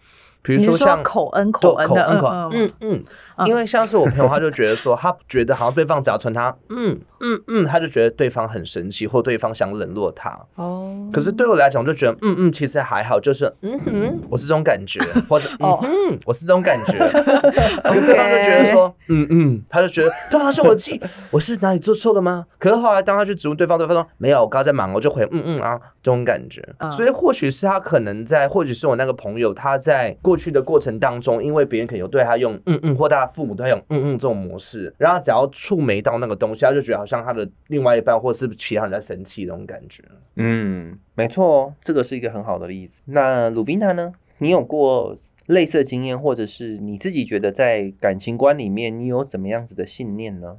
Speaker 1: 比如
Speaker 3: 说
Speaker 1: 像
Speaker 3: 口恩口恩的
Speaker 1: 口恩口
Speaker 3: 嗯
Speaker 1: 嗯嗯，因为像是我朋友，他就觉得说，他觉得好像对方只要传他嗯嗯嗯，他就觉得对方很神奇，或对方想冷落他。
Speaker 3: 哦，
Speaker 1: 可是对我来讲，我就觉得嗯嗯，其实还好，就是嗯哼，我是这种感觉，或者嗯
Speaker 3: 哦。
Speaker 1: 哼，我是这种感觉。对方就觉得说嗯嗯，他就觉得对方是我的气，我是哪里做错了吗？可是后来当他去质问对方，对方说没有，我刚刚在忙，我就回嗯嗯啊这种感觉。
Speaker 3: 嗯
Speaker 1: 所以或许是他可能在，或许是我那个朋友他在过去的过程当中，因为别人可能有对他用嗯嗯，或他父母对他用嗯嗯这种模式，然后只要触没到那个东西，他就觉得好像他的另外一半或是其他人在生气那种感觉。
Speaker 2: 嗯，没错哦，这个是一个很好的例子。那鲁宾娜呢？你有过类似的经验，或者是你自己觉得在感情观里面你有怎么样子的信念呢？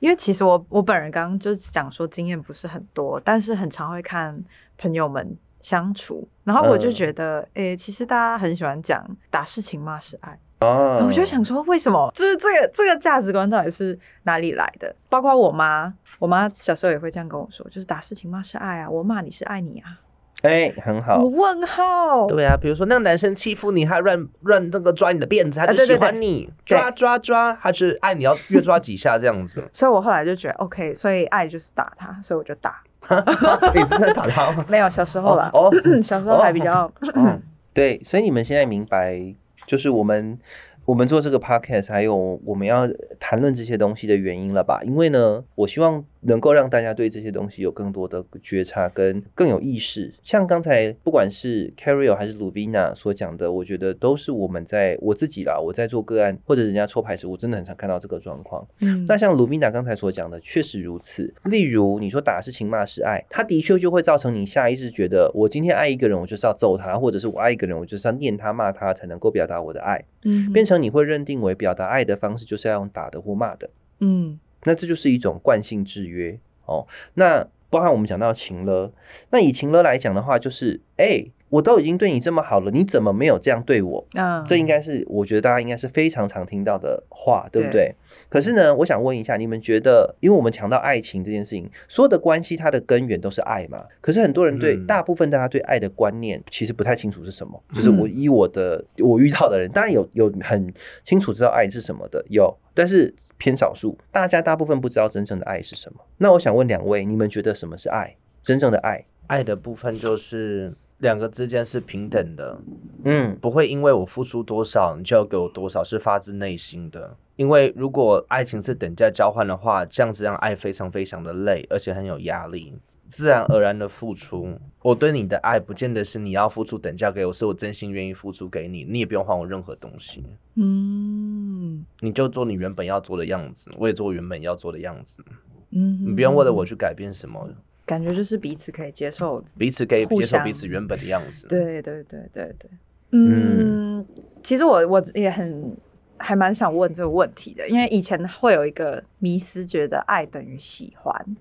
Speaker 3: 因为其实我我本人刚刚就是讲说经验不是很多，但是很常会看朋友们相处，然后我就
Speaker 2: 嗯
Speaker 3: 觉得，诶、其实大家很喜欢讲打是情骂是爱，
Speaker 2: 哦
Speaker 3: 我就想说，为什么？就是这个这个价值观到底是哪里来的？包括我妈，我妈小时候也会这样跟我说，就是打是情骂是爱啊，我骂你是爱你啊，
Speaker 2: 哎、很好
Speaker 3: 我，问号，
Speaker 1: 对啊，比如说那个男生欺负你，他乱乱那个抓你的辫子，他就喜
Speaker 3: 啊对对
Speaker 1: 欢你，抓抓抓，他就是爱你要越抓几下这样子。
Speaker 3: 所以我后来就觉得 OK，所以爱就是打他，所以我就打。
Speaker 1: 你是在打他吗？
Speaker 3: 没有小时候了，
Speaker 1: 哦，
Speaker 3: 小时候 还比较，
Speaker 1: 嗯
Speaker 2: 对，所以你们现在明白，就是我们我们做这个 podcast，还有我们要谈论这些东西的原因了吧？因为呢，我希望能够让大家对这些东西有更多的觉察跟更有意识。像刚才不管是 Carrie 还是 Lubina 所讲的，我觉得都是我们在我自己啦，我在做个案或者人家抽牌时，我真的很常看到这个状况。
Speaker 3: 嗯
Speaker 2: 那像 Lubina 刚才所讲的，确实如此。例如，你说打是情，骂是爱，它的确就会造成你下意识觉得，我今天爱一个人，我就是要揍他，或者是我爱一个人，我就是要念他、骂他，才能够表达我的爱，
Speaker 3: 嗯
Speaker 2: 变成你会认定为表达爱的方式就是要用打的或骂的。
Speaker 3: 嗯
Speaker 2: 那这就是一种惯性制约哦。那包含我们讲到情了，那以情了来讲的话，就是哎、我都已经对你这么好了，你怎么没有这样对我？
Speaker 3: 嗯，
Speaker 2: 这应该是我觉得大家应该是非常常听到的话，对不
Speaker 3: 对
Speaker 2: 对？可是呢，我想问一下，你们觉得，因为我们强调爱情这件事情，所有的关系它的根源都是爱嘛？可是很多人对、
Speaker 1: 嗯
Speaker 2: 大部分大家对爱的观念其实不太清楚是什么。就是我以我的我遇到的人，当然有有很清楚知道爱是什么的，有，但是偏少数，大家大部分不知道真正的爱是什么。那我想问两位，你们觉得什么是爱？真正的爱？
Speaker 1: 爱的部分就是两个之间是平等的，
Speaker 2: 嗯。
Speaker 1: 不会因为我付出多少，你就要给我多少，是发自内心的。因为如果爱情是等价交换的话，这样子让爱非常非常的累，而且很有压力。自然而然的付出，我对你的爱不见得是你要付出等价给我，是我真心愿意付出给你，你也不用还我任何东西，
Speaker 3: 嗯。
Speaker 1: 你就做你原本要做的样子，我也做我原本要做的样子，
Speaker 3: 嗯，
Speaker 1: 你不用为了我去改变什么，
Speaker 3: 感觉就是彼此可以接受。
Speaker 1: 彼此可以接受彼此原本的样子。
Speaker 3: 对对对对对，嗯，其实我我也很还蛮想问这个问题的，因为以前会有一个迷思，觉得爱等于喜欢，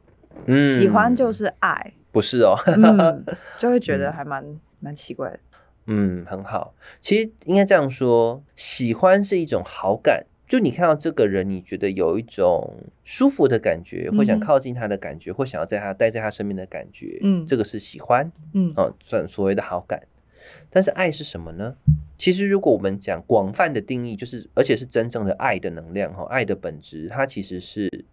Speaker 2: 嗯
Speaker 3: 喜欢就是爱，
Speaker 2: 不是哦？
Speaker 3: 嗯，就会觉得还蛮蛮奇怪的。
Speaker 2: 嗯，很好。其实应该这样说，喜欢是一种好感，就你看到这个人，你觉得有一种舒服的感觉，或想靠近他的感觉，或想要在他待在他身边的感觉，
Speaker 3: 嗯
Speaker 2: 这个是喜欢，
Speaker 3: 嗯
Speaker 2: 哦，算所谓的好感。但是爱是什么呢？其实如果我们讲广泛的定义，就是而且是真正的爱的能量哈，爱的本质，它其实是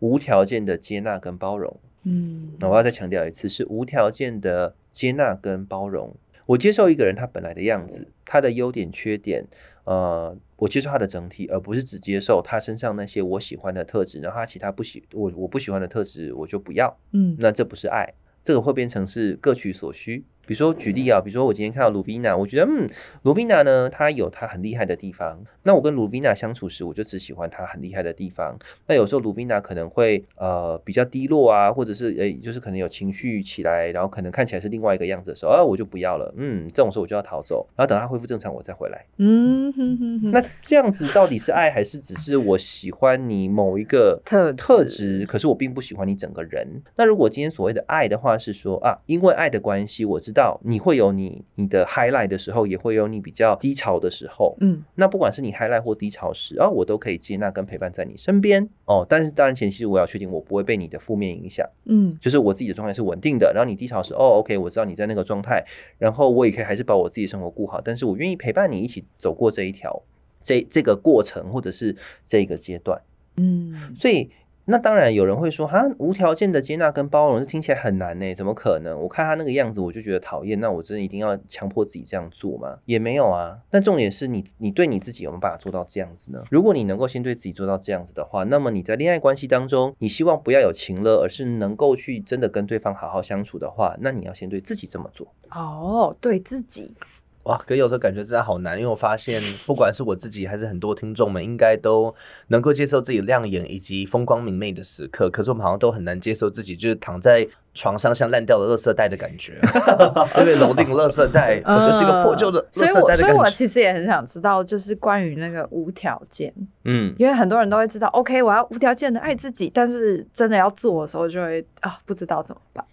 Speaker 2: 无条件的接纳跟包容。
Speaker 3: 嗯
Speaker 2: 那我要再强调一次，是无条件的接纳跟包容。我接受一个人他本来的样子，他的优点、缺点，呃，我接受他的整体，而不是只接受他身上那些我喜欢的特质，然后他其他不喜我我不喜欢的特质我就不要。
Speaker 3: 嗯
Speaker 2: 那这不是爱，这个会变成是各取所需。比如说举例啊，比如说我今天看到卢宾娜，我觉得嗯，卢宾娜呢，她有她很厉害的地方。那我跟卢宾娜相处时，我就只喜欢她很厉害的地方。那有时候卢宾娜可能会呃比较低落啊，或者是诶、就是可能有情绪起来，然后可能看起来是另外一个样子的时候，啊，我就不要了。嗯，这种时候我就要逃走，然后等她恢复正常，我再回来。
Speaker 3: 嗯哼哼哼，
Speaker 2: 那这样子到底是爱，还是只是我喜欢你某一个
Speaker 3: 特
Speaker 2: 特质，可是我并不喜欢你整个人。那如果今天所谓的爱的话，是说啊，因为爱的关系，我知道你会有你你的 highlight 的时候，也会有你比较低潮的时候。
Speaker 3: 嗯
Speaker 2: 那不管是你 highlight 或低潮时，啊，我都可以接纳跟陪伴在你身边哦。但是当然前提是我要确定我不会被你的负面影响，
Speaker 3: 嗯
Speaker 2: 就是我自己的状态是稳定的。然后你低潮时，哦，OK，我知道你在那个状态，然后我也可以还是把我自己的生活顾好，但是我愿意陪伴你一起走过这一条这这个过程，或者是这个阶段。
Speaker 3: 嗯
Speaker 2: 所以，那当然有人会说，哈，无条件的接纳跟包容，这听起来很难呢，怎么可能？我看他那个样子，我就觉得讨厌，那我真的一定要强迫自己这样做吗？也没有啊。那重点是你，你对你自己有没有办法做到这样子呢？如果你能够先对自己做到这样子的话，那么你在恋爱关系当中，你希望不要有情乐，而是能够去真的跟对方好好相处的话，那你要先对自己这么做。
Speaker 3: 哦，对自己，
Speaker 1: 哇，可有时候感觉真的好难，因为我发现 不管是我自己还是很多听众们，应该都能够接受自己亮眼以及风光明媚的时刻，可是我们好像都很难接受自己就是躺在床上像烂掉的垃圾袋的感觉，因为楼顶垃圾袋，我就是一个破旧的垃
Speaker 3: 所以我所以我
Speaker 1: 圾袋的感觉。
Speaker 3: 其实也很想知道，就是关于那个无条件，
Speaker 2: 嗯，
Speaker 3: 因为很多人都会知道，OK，我要无条件的爱自己，但是真的要做的时候，就会啊不知道怎么办。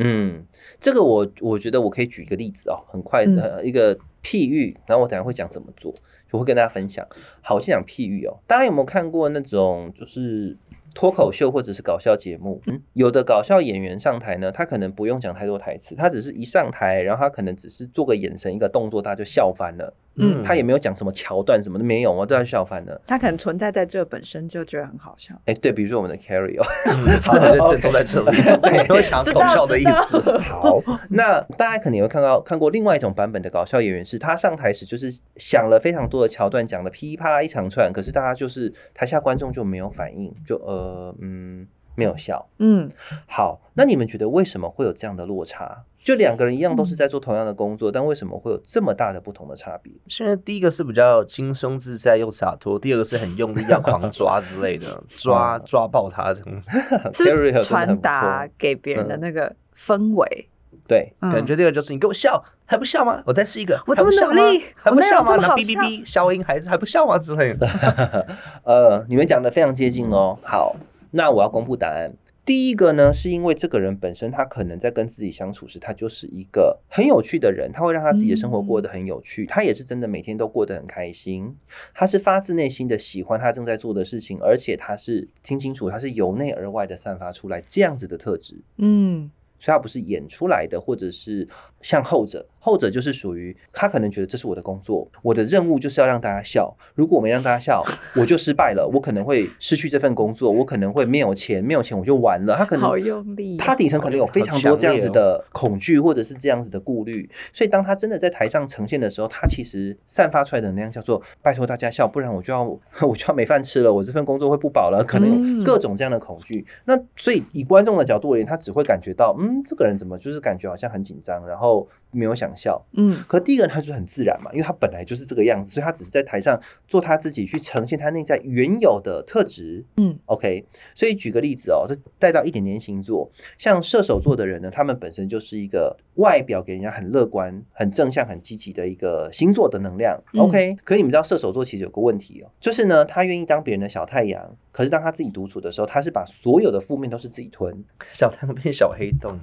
Speaker 2: 嗯，这个我我觉得我可以举一个例子哦，很快
Speaker 3: 嗯
Speaker 2: 的、一个譬喻，然后我等下会讲怎么做，我会跟大家分享。好，我先讲譬喻哦，大家有没有看过那种就是脱口秀或者是搞笑节目？嗯，有的搞笑演员上台呢，他可能不用讲太多台词，他只是一上台，然后他可能只是做个眼神、一个动作，大家就笑翻了。
Speaker 3: 嗯
Speaker 2: 他也没有讲什么桥段，什么都没有，我都要笑翻了。
Speaker 3: 他可能存在在这本身就觉得很好笑。
Speaker 2: 哎，对，比如说我们的 Carry 哦，
Speaker 1: 嗯，是很认真坐在这里，对，没有想要
Speaker 3: 知道
Speaker 1: 搞笑的意思。
Speaker 2: 好，那大家肯定会看到看过另外一种版本的搞笑演员，是他上台时就是想了非常多的桥段，讲的噼里啪啦一长串，可是大家就是台下观众就没有反应，就呃嗯没有笑。
Speaker 3: 嗯，
Speaker 2: 好，那你们觉得为什么会有这样的落差？就两个人一样都是在做同样的工作，但为什么会有这么大的不同的差别？
Speaker 1: 现在第一个是比较轻松自在又洒脱，第二个是很用力要狂抓之类的，抓抓爆他这样子。
Speaker 3: 是传达给别人的那个氛围？
Speaker 2: 对，
Speaker 3: 嗯
Speaker 1: 感觉第二个就是你给我笑，还不笑吗？我再试一个，
Speaker 3: 我这么努力
Speaker 1: 还不笑吗？哔哔哔消音还还不笑吗之类的。
Speaker 2: 呃，你们讲的非常接近哦。好，那我要公布答案。第一个呢，是因为这个人本身他可能在跟自己相处时，他就是一个很有趣的人，他会让他自己的生活过得很有趣，他也是真的每天都过得很开心，他是发自内心的喜欢他正在做的事情，而且他是听清楚，他是由内而外的散发出来这样子的特质。
Speaker 3: 嗯
Speaker 2: 所以他不是演出来的，或者是像后者，后者就是属于他可能觉得这是我的工作，我的任务就是要让大家笑。如果我没让大家笑，我就失败了，我可能会失去这份工作，我可能会没有钱，没有钱我就完了。他可能
Speaker 3: 好用力
Speaker 2: 他底层可能有非常多这样子的恐惧，或者是这样子的顾虑，所以当他真的在台上呈现的时候，他其实散发出来的能量叫做“拜托大家笑，不然我就要 我就要没饭吃了，我这份工作会不保了”，可能有各种这样的恐惧。那所以以观众的角度而言，他只会感觉到，嗯，这个人怎么就是感觉好像很紧张，然后没有想笑。
Speaker 3: 嗯
Speaker 2: 可第一个人他就是很自然嘛，因为他本来就是这个样子，所以他只是在台上做他自己，去呈现他内在原有的特质。
Speaker 3: 嗯
Speaker 2: ，OK。所以举个例子哦，这带到一点点星座，像射手座的人呢，他们本身就是一个外表给人家很乐观、很正向、很积极的一个星座的能量。
Speaker 3: 嗯
Speaker 2: OK，可是你们知道射手座其实有个问题哦，就是呢，他愿意当别人的小太阳，可是当他自己独处的时候，他是把所有的负面都是自己吞。
Speaker 1: 小太阳变小黑洞，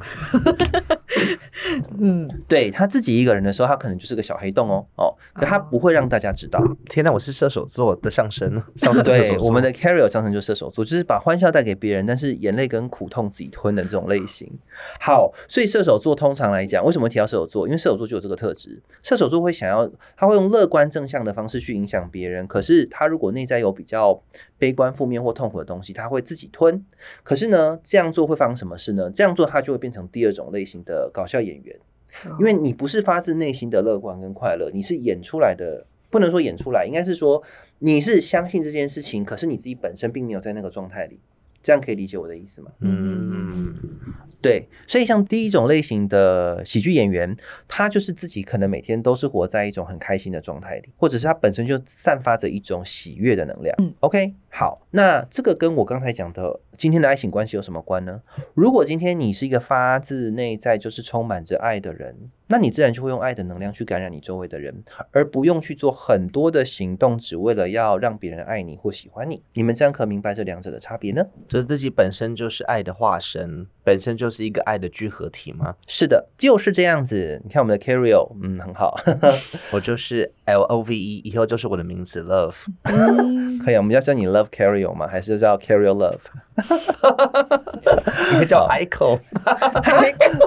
Speaker 3: 嗯，
Speaker 2: 对他自己一个人的时候，他可能就是个小黑洞哦哦，可他不会让大家知道。
Speaker 1: 天哪！我是射手座的上升，上升 射手
Speaker 2: 对，
Speaker 1: 座。
Speaker 2: 我们的 carrier 上升就是射手座，就是把欢笑带给别人，但是眼泪跟苦痛自己吞的这种类型。好，所以射手座通常来讲，为什么提到射手座？因为射手座就有这个特质，射手座会想要，他会用乐观正向的方式去影响别人，可是他如果内在有比较悲观、负面或痛苦的东西，他会自己吞。可是呢，这样做会发生什么事呢？这样做他就会变成第二种类型的搞笑演员。因为你不是发自内心的乐观跟快乐，你是演出来的，不能说演出来，应该是说你是相信这件事情，可是你自己本身并没有在那个状态里，这样可以理解我的意思吗？
Speaker 1: 嗯，
Speaker 2: 对，所以像第一种类型的喜剧演员，他就是自己可能每天都是活在一种很开心的状态里，或者是他本身就散发着一种喜悦的能量。
Speaker 3: 嗯
Speaker 2: OK，好，那这个跟我刚才讲的今天的爱情关系有什么关呢？如果今天你是一个发自内在就是充满着爱的人，那你自然就会用爱的能量去感染你周围的人，而不用去做很多的行动，只为了要让别人爱你或喜欢你。你们这样可明白这两者的差别呢？
Speaker 1: 就是自己本身就是爱的化身，本身就是一个爱的聚合体吗？
Speaker 2: 是的，就是这样子。你看我们的 Carrio，嗯，很好。
Speaker 1: 我就是 L O V E，以后就是我的名字 Love。
Speaker 3: 嗯
Speaker 2: 可以，我们要叫你 Love Carrio 吗？还是叫 Carrio Love？
Speaker 1: 你可以叫我 Ico，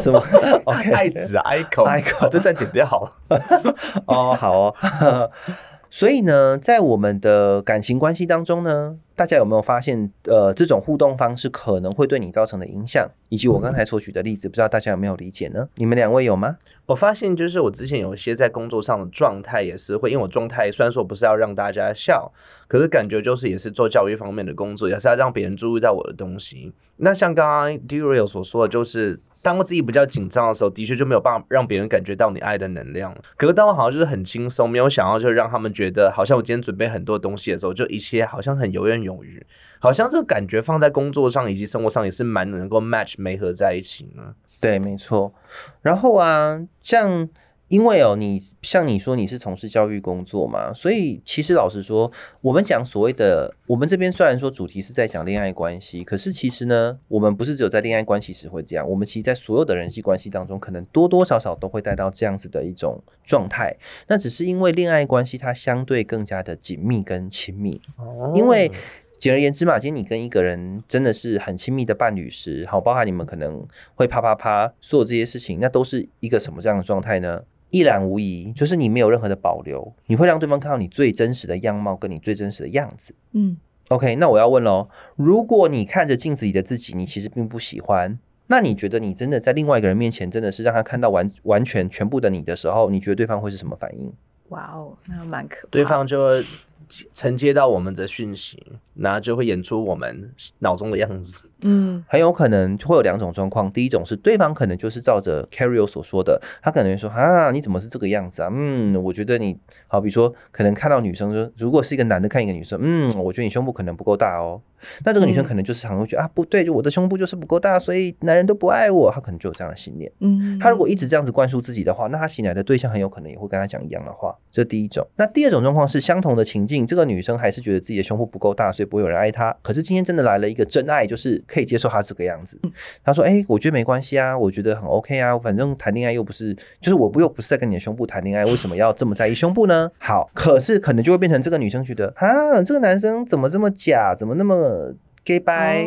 Speaker 2: 什么？OK，
Speaker 1: 爱子 Ico
Speaker 2: Ico
Speaker 1: 这段剪掉好了。
Speaker 2: 哦，好哦。所以呢，在我们的感情关系当中呢，大家有没有发现，呃，这种互动方式可能会对你造成的影响，以及我刚才所举的例子，不知道大家有没有理解呢？你们两位有吗？
Speaker 1: 我发现就是我之前有一些在工作上的状态也是会，因为我状态虽然说不是要让大家笑，可是感觉就是也是做教育方面的工作，也是要让别人注意到我的东西。那像刚刚 d u r i l 所说的，就是当自己比较紧张的时候，的确就没有办法让别人感觉到你爱的能量。可是当我好像就是很轻松，没有想要就让他们觉得好像我今天准备很多东西的时候，就一切好像很游刃有余，好像这个感觉放在工作上以及生活上也是蛮能够 match 没合在一起呢。
Speaker 2: 对，没错。然后啊，像。因为哦，你像你说你是从事教育工作嘛，所以其实老实说，我们讲所谓的，我们这边虽然说主题是在讲恋爱关系，可是其实呢，我们不是只有在恋爱关系时会这样，我们其实在所有的人际关系当中，可能多多少少都会带到这样子的一种状态。那只是因为恋爱关系它相对更加的紧密跟亲密，因为。简而言之嘛，今天你跟一个人真的是很亲密的伴侣时，好，包含你们可能会啪啪啪做这些事情，那都是一个什么这样的状态呢？一览无遗，就是你没有任何的保留，你会让对方看到你最真实的样貌跟你最真实的样子。嗯，OK，那我要问喽，如果你看着镜子里的自己，你其实并不喜欢，那你觉得你真的在另外一个人面前，真的是让他看到完完全全部的你的时候，你觉得对方会是什么反应？
Speaker 3: 哇哦，那蛮可怕。
Speaker 1: 对方就会。承接到我们的讯息，那就会演出我们脑中的样子。
Speaker 2: 嗯，很有可能会有两种状况。第一种是对方可能就是照着 Carry 所说的，他可能会说啊，你怎么是这个样子啊？嗯，我觉得你好，比如说可能看到女生说，如果是一个男的看一个女生，嗯，我觉得你胸部可能不够大哦。那这个女生可能就是常会觉得啊，不对，就我的胸部就是不够大，所以男人都不爱我。她可能就有这样的信念。嗯，她如果一直这样子灌输自己的话，那她醒来的对象很有可能也会跟她讲一样的话。这第一种。那第二种状况是相同的情境，这个女生还是觉得自己的胸部不够大，所以不会有人爱她。可是今天真的来了一个真爱，就是可以接受她这个样子。她说：“哎，我觉得没关系啊，我觉得很 OK 啊，反正谈恋爱又不是，就是我不又不是在跟你的胸部谈恋爱，为什么要这么在意胸部呢？”好，可是可能就会变成这个女生觉得啊，这个男生怎么这么假，怎么那么。Gay 拜，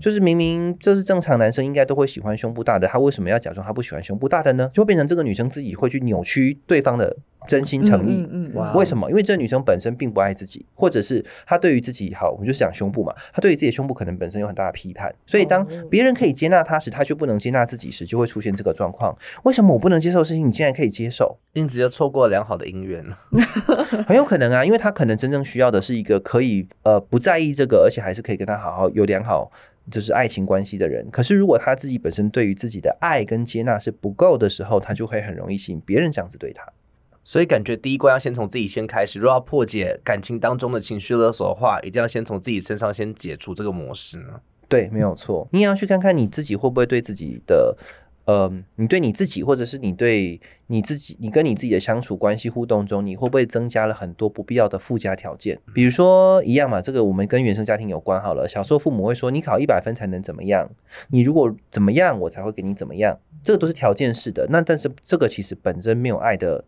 Speaker 2: 就是明明就是正常男生应该都会喜欢胸部大的，他为什么要假装他不喜欢胸部大的呢？就会变成这个女生自己会去扭曲对方的。真心诚意，为什么？因为这个女生本身并不爱自己，或者是她对于自己好，我们就讲胸部嘛，她对于自己的胸部可能本身有很大的批判，所以当别人可以接纳她时，她却不能接纳自己时，就会出现这个状况。为什么我不能接受的事情，你竟然可以接受？
Speaker 1: 因直接错过了良好的姻缘了，
Speaker 2: 很有可能啊，因为她可能真正需要的是一个可以呃不在意这个，而且还是可以跟她好好有良好就是爱情关系的人。可是如果她自己本身对于自己的爱跟接纳是不够的时候，她就会很容易吸引别人这样子对她。
Speaker 1: 所以感觉第一关要先从自己先开始。如果要破解感情当中的情绪勒索的话，一定要先从自己身上先解除这个模式呢。
Speaker 2: 对，没有错。你也要去看看你自己会不会对自己的，呃，你对你自己，或者是你对你自己，你跟你自己的相处关系互动中，你会不会增加了很多不必要的附加条件？比如说一样嘛，这个我们跟原生家庭有关好了。小时候父母会说，你考一百分才能怎么样？你如果怎么样，我才会给你怎么样？这个都是条件式的。那但是这个其实本身没有爱的。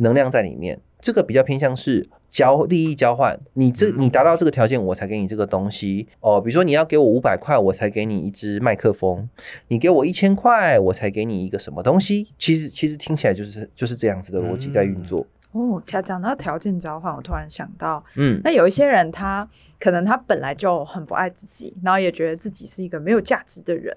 Speaker 2: 能量在里面，这个比较偏向是交利益交换。你这你达到这个条件，我才给你这个东西哦。比如说你要给我五百块，我才给你一支麦克风；你给我一千块，我才给你一个什么东西。其实其实听起来就是就是这样子的逻辑在运作。
Speaker 3: 哦，他讲到条件交换，我突然想到，嗯，那有一些人他可能他本来就很不爱自己，然后也觉得自己是一个没有价值的人。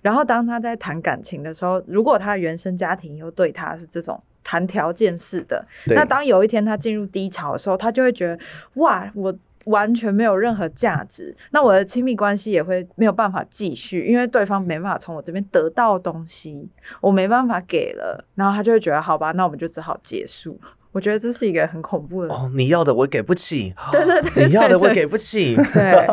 Speaker 3: 然后当他在谈感情的时候，如果他原生家庭又对他是这种。谈条件式的，那当有一天他进入低潮的时候，他就会觉得哇，我完全没有任何价值，那我的亲密关系也会没有办法继续，因为对方没办法从我这边得到东西，我没办法给了，然后他就会觉得好吧，那我们就只好结束。我觉得这是一个很恐怖的
Speaker 1: 哦，你要的我给不起，
Speaker 3: 对对对，
Speaker 1: 你要的我给不起，
Speaker 3: 对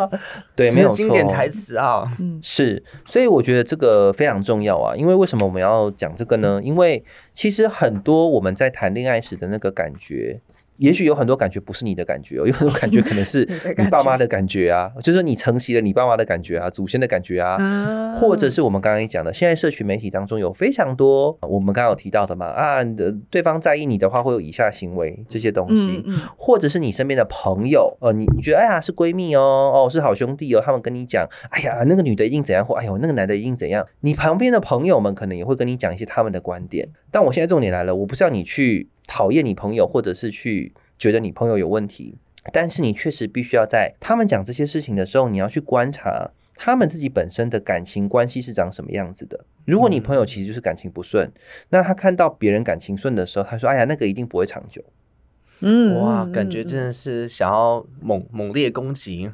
Speaker 2: 对，没有
Speaker 1: 经典台词啊，
Speaker 2: 嗯，是，所以我觉得这个非常重要啊，因为为什么我们要讲这个呢？因为其实很多我们在谈恋爱时的那个感觉。也许有很多感觉不是你的感觉哦，有很多感觉可能是 你爸妈的感觉啊，就是你承袭了你爸妈的感觉啊，祖先的感觉啊，或者是我们刚刚讲的，现在社群媒体当中有非常多我们刚刚有提到的嘛啊，对方在意你的话会有以下行为这些东西，或者是你身边的朋友，呃，你你觉得哎呀是闺蜜哦，哦是好兄弟哦，他们跟你讲，哎呀那个女的一定怎样，或哎呦那个男的一定怎样，你旁边的朋友们可能也会跟你讲一些他们的观点，但我现在重点来了，我不是要你去。讨厌你朋友，或者是去觉得你朋友有问题，但是你确实必须要在他们讲这些事情的时候，你要去观察他们自己本身的感情关系是长什么样子的。如果你朋友其实就是感情不顺，那他看到别人感情顺的时候，他说：“哎呀，那个一定不会长久。”
Speaker 1: 嗯，哇，感觉真的是想要猛猛烈攻击。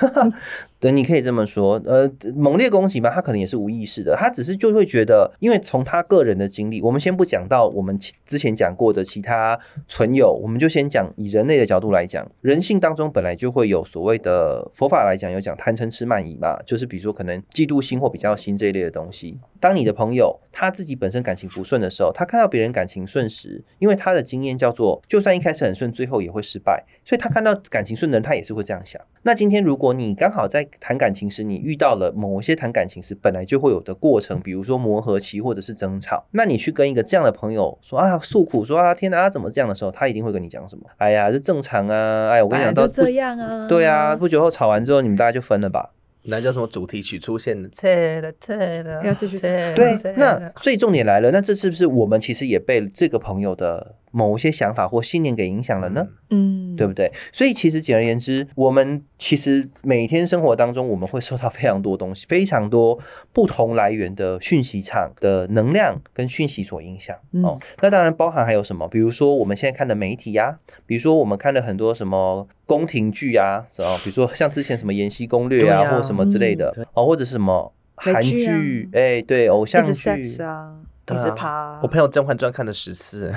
Speaker 2: 对，你可以这么说。呃，猛烈攻击嘛，他可能也是无意识的，他只是就会觉得，因为从他个人的经历，我们先不讲到我们之前讲过的其他存有，我们就先讲以人类的角度来讲，人性当中本来就会有所谓的佛法来讲有讲贪嗔痴慢疑嘛，就是比如说可能嫉妒心或比较心这一类的东西。当你的朋友他自己本身感情不顺的时候，他看到别人感情顺时，因为他的经验叫做，就算一开始很顺，最后也会失败，所以他看到感情顺的人，他也是会这样想。那今天如果你刚好在谈感情时，你遇到了某些谈感情时本来就会有的过程，比如说磨合期或者是争吵，那你去跟一个这样的朋友说啊诉苦，说啊天哪，他怎么这样的时候，他一定会跟你讲什么？哎呀，这正常啊，哎，我跟你讲，到
Speaker 3: 这样啊，
Speaker 2: 对啊，不久后吵完之后，你们大家就分了吧。
Speaker 1: 那叫什么主题曲出现的？切了切了，
Speaker 3: 要继续
Speaker 2: 对，那所以重点来了，那这是不是我们其实也被这个朋友的？某些想法或信念给影响了呢？
Speaker 3: 嗯，
Speaker 2: 对不对？所以其实简而言之，我们其实每天生活当中，我们会受到非常多东西、非常多不同来源的讯息场的能量跟讯息所影响。哦，那当然包含还有什么？比如说我们现在看的媒体呀，比如说我们看的很多什么宫廷剧啊，哦，比如说像之前什么《延禧攻略》啊，或什么之类的，哦，或者什么韩剧，哎，对，偶像剧
Speaker 3: 啊。你是趴？
Speaker 1: 我朋友《甄嬛传》看了十次，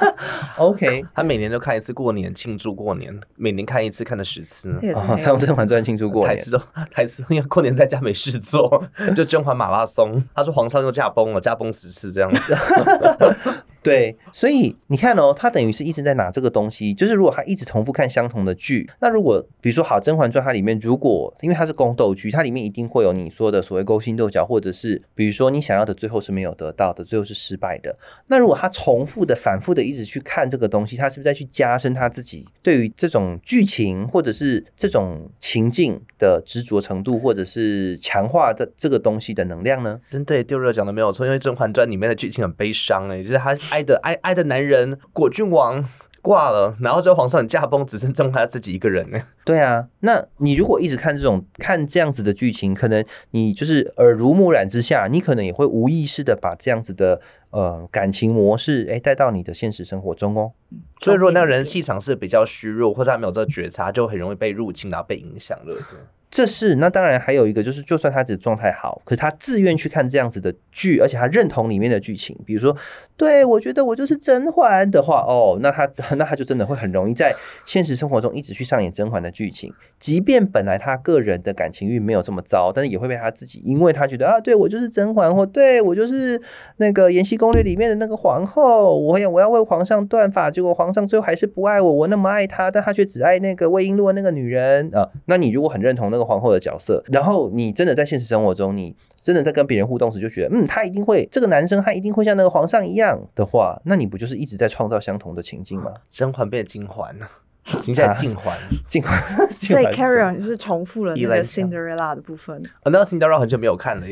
Speaker 2: OK，
Speaker 1: 他每年都看一次过年庆祝过年，每年看一次，看了十次。
Speaker 2: 他用《甄嬛传》庆祝过年，
Speaker 1: 台词都台词，因为过年在家没事做，就甄嬛马拉松。他说皇上又驾崩了，驾崩十次这样子。
Speaker 2: 对，所以你看哦，他等于是一直在拿这个东西，就是如果他一直重复看相同的剧，那如果比如说好《甄嬛传》它里面，如果因为它是宫斗剧，它里面一定会有你说的所谓勾心斗角，或者是比如说你想要的最后是没有得到的，最后是失败的。那如果他重复的、反复的一直去看这个东西，他是不是在去加深他自己对于这种剧情或者是这种情境的执着程度，或者是强化的这个东西的能量呢？
Speaker 1: 真的，丢热讲的没有错，因为《甄嬛传》里面的剧情很悲伤哎，就是他。爱的爱爱的男人果郡王挂了，然后这皇上驾崩，只剩剩他自己一个人呢。
Speaker 2: 对啊，那你如果一直看这种看这样子的剧情，可能你就是耳濡目染之下，你可能也会无意识的把这样子的呃感情模式哎带到你的现实生活中哦。
Speaker 1: 所以如果那个人气场是比较虚弱，或者他没有这个觉察，就很容易被入侵，然后被影响了。对。
Speaker 2: 这是那当然还有一个就是，就算他的状态好，可是他自愿去看这样子的剧，而且他认同里面的剧情，比如说，对我觉得我就是甄嬛的话，哦，那他 那他就真的会很容易在现实生活中一直去上演甄嬛的剧情，即便本来他个人的感情运没有这么糟，但是也会被他自己，因为他觉得啊，对我就是甄嬛，或对我就是那个《延禧攻略》里面的那个皇后，我要我要为皇上断发，结果皇上最后还是不爱我，我那么爱他，但他却只爱那个魏璎珞那个女人啊，那你如果很认同那个。皇后的角色，然后你真的在现实生活中，你真的在跟别人互动时，就觉得，嗯，他一定会，这个男生他一定会像那个皇上一样的话，那你不就是一直在创造相同的情境吗？
Speaker 1: 甄嬛变金环了，现在进环，
Speaker 2: 进环，
Speaker 3: 所以 Carry on 就是重复了那个 Cinderella 的部分。
Speaker 1: 那个 Cinderella 很久没有看了，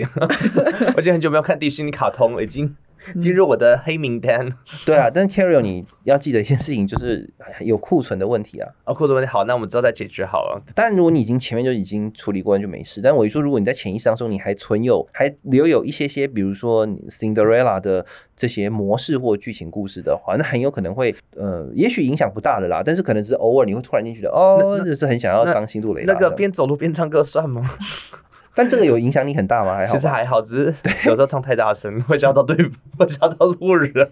Speaker 1: 而且很久没有看迪士尼卡通了，已经。进入我的黑名单。
Speaker 2: 对啊，但 Carry，你要记得一件事情，就是 有库存的问题啊。
Speaker 1: 哦，库存问题好，那我们之后再解决好了。
Speaker 2: 当然，如果你已经前面就已经处理过，那就没事。但我一说，如果你在潜意识当中你还存有、还留有一些些，比如说 Cinderella 的这些模式或剧情故事的话，那很有可能会，呃，也许影响不大的啦。但是可能是偶尔你会突然间觉得，哦，就是很想要当新度雷。
Speaker 1: 那个边走路边唱歌算吗？
Speaker 2: 但这个有影响你很大吗？还好，
Speaker 1: 其实还好，只是有时候唱太大声 会吓到对，会吓到路人。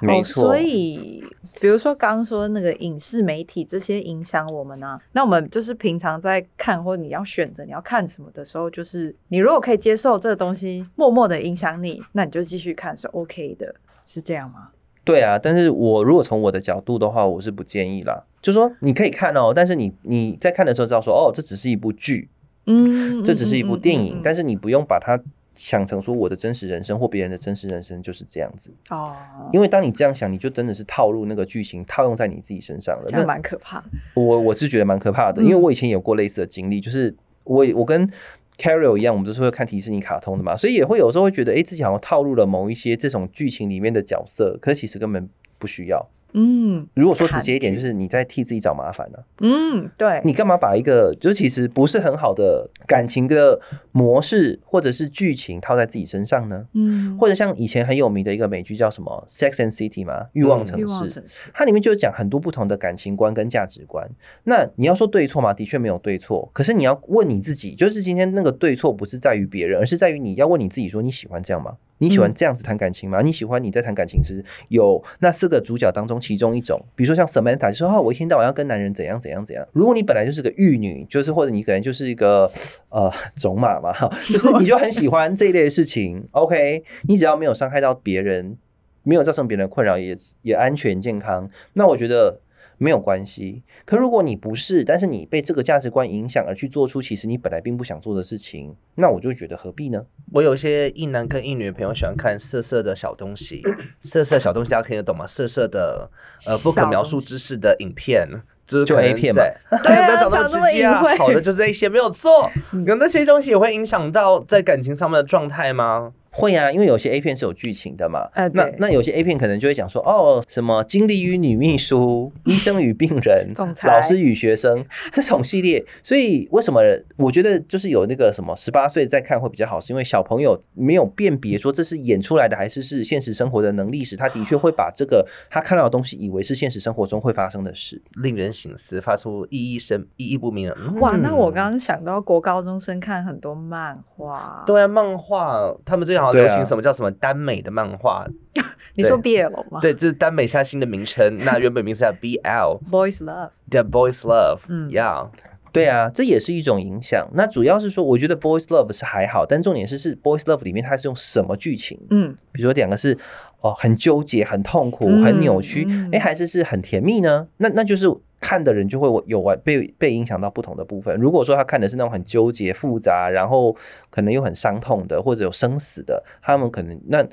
Speaker 2: 没错，
Speaker 3: 所以比如说刚刚说那个影视媒体这些影响我们呢，那我们就是平常在看或者你要选择你要看什么的时候，就是你如果可以接受这个东西默默的影响你，那你就继续看是 OK 的，是这样吗？
Speaker 2: 对啊，但是我如果从我的角度的话，我是不建议啦。就说你可以看哦，但是你你在看的时候知道说哦，这只是一部剧。
Speaker 3: 嗯，
Speaker 2: 这只是一部电影，但是你不用把它想成说我的真实人生或别人的真实人生就是这样子
Speaker 3: 哦。
Speaker 2: 因为当你这样想，你就真的是套入那个剧情，套用在你自己身上了，
Speaker 3: 那蛮可怕的。
Speaker 2: 我我是觉得蛮可怕的，因为我以前有过类似的经历，就是我我跟 Carol 一样，我们都是会看迪士尼卡通的嘛，所以也会有时候会觉得，哎，自己好像套入了某一些这种剧情里面的角色，可是其实根本不需要。
Speaker 3: 嗯
Speaker 2: 如果说直接一点，就是你在替自己找麻烦呢、
Speaker 3: 嗯，对，
Speaker 2: 你干嘛把一个就是其实不是很好的感情的模式或者是剧情套在自己身上呢？
Speaker 3: 嗯，
Speaker 2: 或者像以前很有名的一个美剧叫什么《Sex and City》嘛，《欲望城市》
Speaker 3: 城市，
Speaker 2: 它里面就讲很多不同的感情观跟价值观。那你要说对错嘛，的确没有对错。可是你要问你自己，就是今天那个对错不是在于别人，而是在于你要问你自己说你喜欢这样吗？你喜欢这样子谈感情吗？你喜欢你在谈感情时有那四个主角当中其中一种，比如说像 Samantha 就说哦，我一天到晚要跟男人怎样怎样怎样。如果你本来就是个玉女，就是或者你可能就是一个呃种马嘛，就是你就很喜欢这一类的事情。OK，你只要没有伤害到别人，没有造成别人的困扰，也也安全健康，那我觉得没有关系。可如果你不是，但是你被这个价值观影响而去做出其实你本来并不想做的事情，那我就觉得何必呢？
Speaker 1: 我有一些一男跟一女的朋友喜欢看色色的小东西，色色小东西大家听得懂吗？色色的呃不可描述知识的影片。就是
Speaker 2: 就 A 片
Speaker 1: 在
Speaker 2: 嘛
Speaker 1: 对，不要讲那么
Speaker 3: 讲这么
Speaker 1: 直接啊。好的，就是这一些没有错。有那些东西也会影响到在感情上面的状态吗？
Speaker 2: 会啊，因为有些 A 片是有剧情的嘛。那
Speaker 3: 呃那
Speaker 2: 那有些 A 片可能就会讲说，哦，什么经理与女秘书、医生与病人、
Speaker 3: 总裁
Speaker 2: 老师与学生 这种系列。所以为什么我觉得就是有那个什么十八岁再看会比较好，是因为小朋友没有辨别说这是演出来的还是是现实生活的能力时，他的确会把这个他看到的东西以为是现实生活中会发生的事。
Speaker 1: 令人醒思，发出意义深、意义不明的。嗯
Speaker 3: 哇，那我刚刚想到国高中生看很多漫画，
Speaker 1: 对啊，漫画，他们最近流行什么叫什么耽美的漫画？
Speaker 3: 你说
Speaker 1: 对
Speaker 3: BL 吗？
Speaker 1: 对，这是耽美现在新的名称，那原本名字叫 BL。
Speaker 3: ，Boys
Speaker 1: Love，The boys love，
Speaker 3: 嗯
Speaker 1: ，Yeah，
Speaker 2: 对啊，这也是一种影响。那主要是说，我觉得 boys love 是还好，但重点是是 boys love 里面它是用什么剧情？
Speaker 3: 嗯，
Speaker 2: 比如说两个是哦很纠结、很痛苦、
Speaker 3: 嗯
Speaker 2: 很扭曲，
Speaker 3: 嗯
Speaker 2: 哎、还是是很甜蜜呢？那那就是看的人就会有完被被影响到不同的部分。如果说他看的是那种很纠结、复杂，然后可能又很伤痛的，或者有生死的，他们可能那。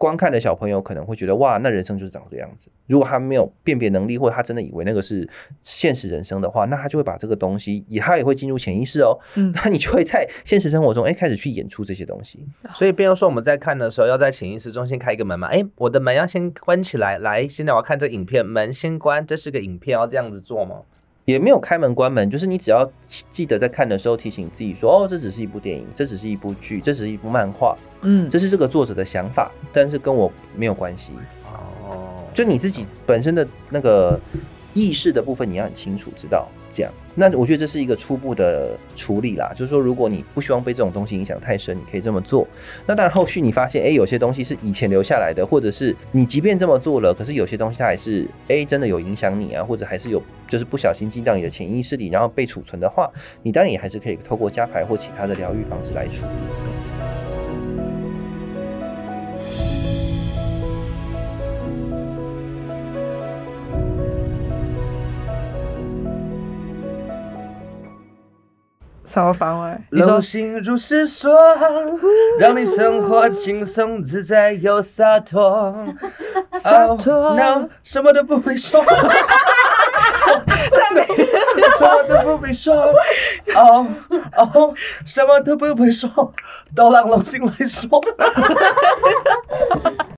Speaker 2: 观看的小朋友可能会觉得哇，那人生就是长这个样子。如果他没有辨别能力，或者他真的以为那个是现实人生的话，那他就会把这个东西，也他也会进入潜意识哦。
Speaker 3: 嗯
Speaker 2: 那你就会在现实生活中，哎、开始去演出这些东西。
Speaker 1: 所以，变成说我们在看的时候，要在潜意识中先开一个门嘛？哎，我的门要先关起来。来，现在我要看这影片，门先关，这是个影片，要这样子做吗？
Speaker 2: 也没有开门关门，就是你只要记记得在看的时候提醒自己说，哦，这只是一部电影，这只是一部剧，这只是一部漫画，
Speaker 3: 嗯，
Speaker 2: 这是这个作者的想法，但是跟我没有关系。
Speaker 1: 哦，
Speaker 2: 就你自己本身的那个意识的部分，你要很清楚知道这样。那我觉得这是一个初步的处理啦，就是说，如果你不希望被这种东西影响太深，你可以这么做。那但，后续你发现，哎、有些东西是以前留下来的，或者是你即便这么做了，可是有些东西它还是，哎、真的有影响你啊，或者还是有就是不小心进到你的潜意识里，然后被储存的话，你当然也还是可以透过加牌或其他的疗愈方式来处理。
Speaker 3: 什么反问？你说
Speaker 1: 流星如是说，让你生活轻松自在又洒脱。
Speaker 3: 洒脱
Speaker 1: Oh, no，什么都不必说，什么都不必说。哦哦，什么都不必说，都让流星来说。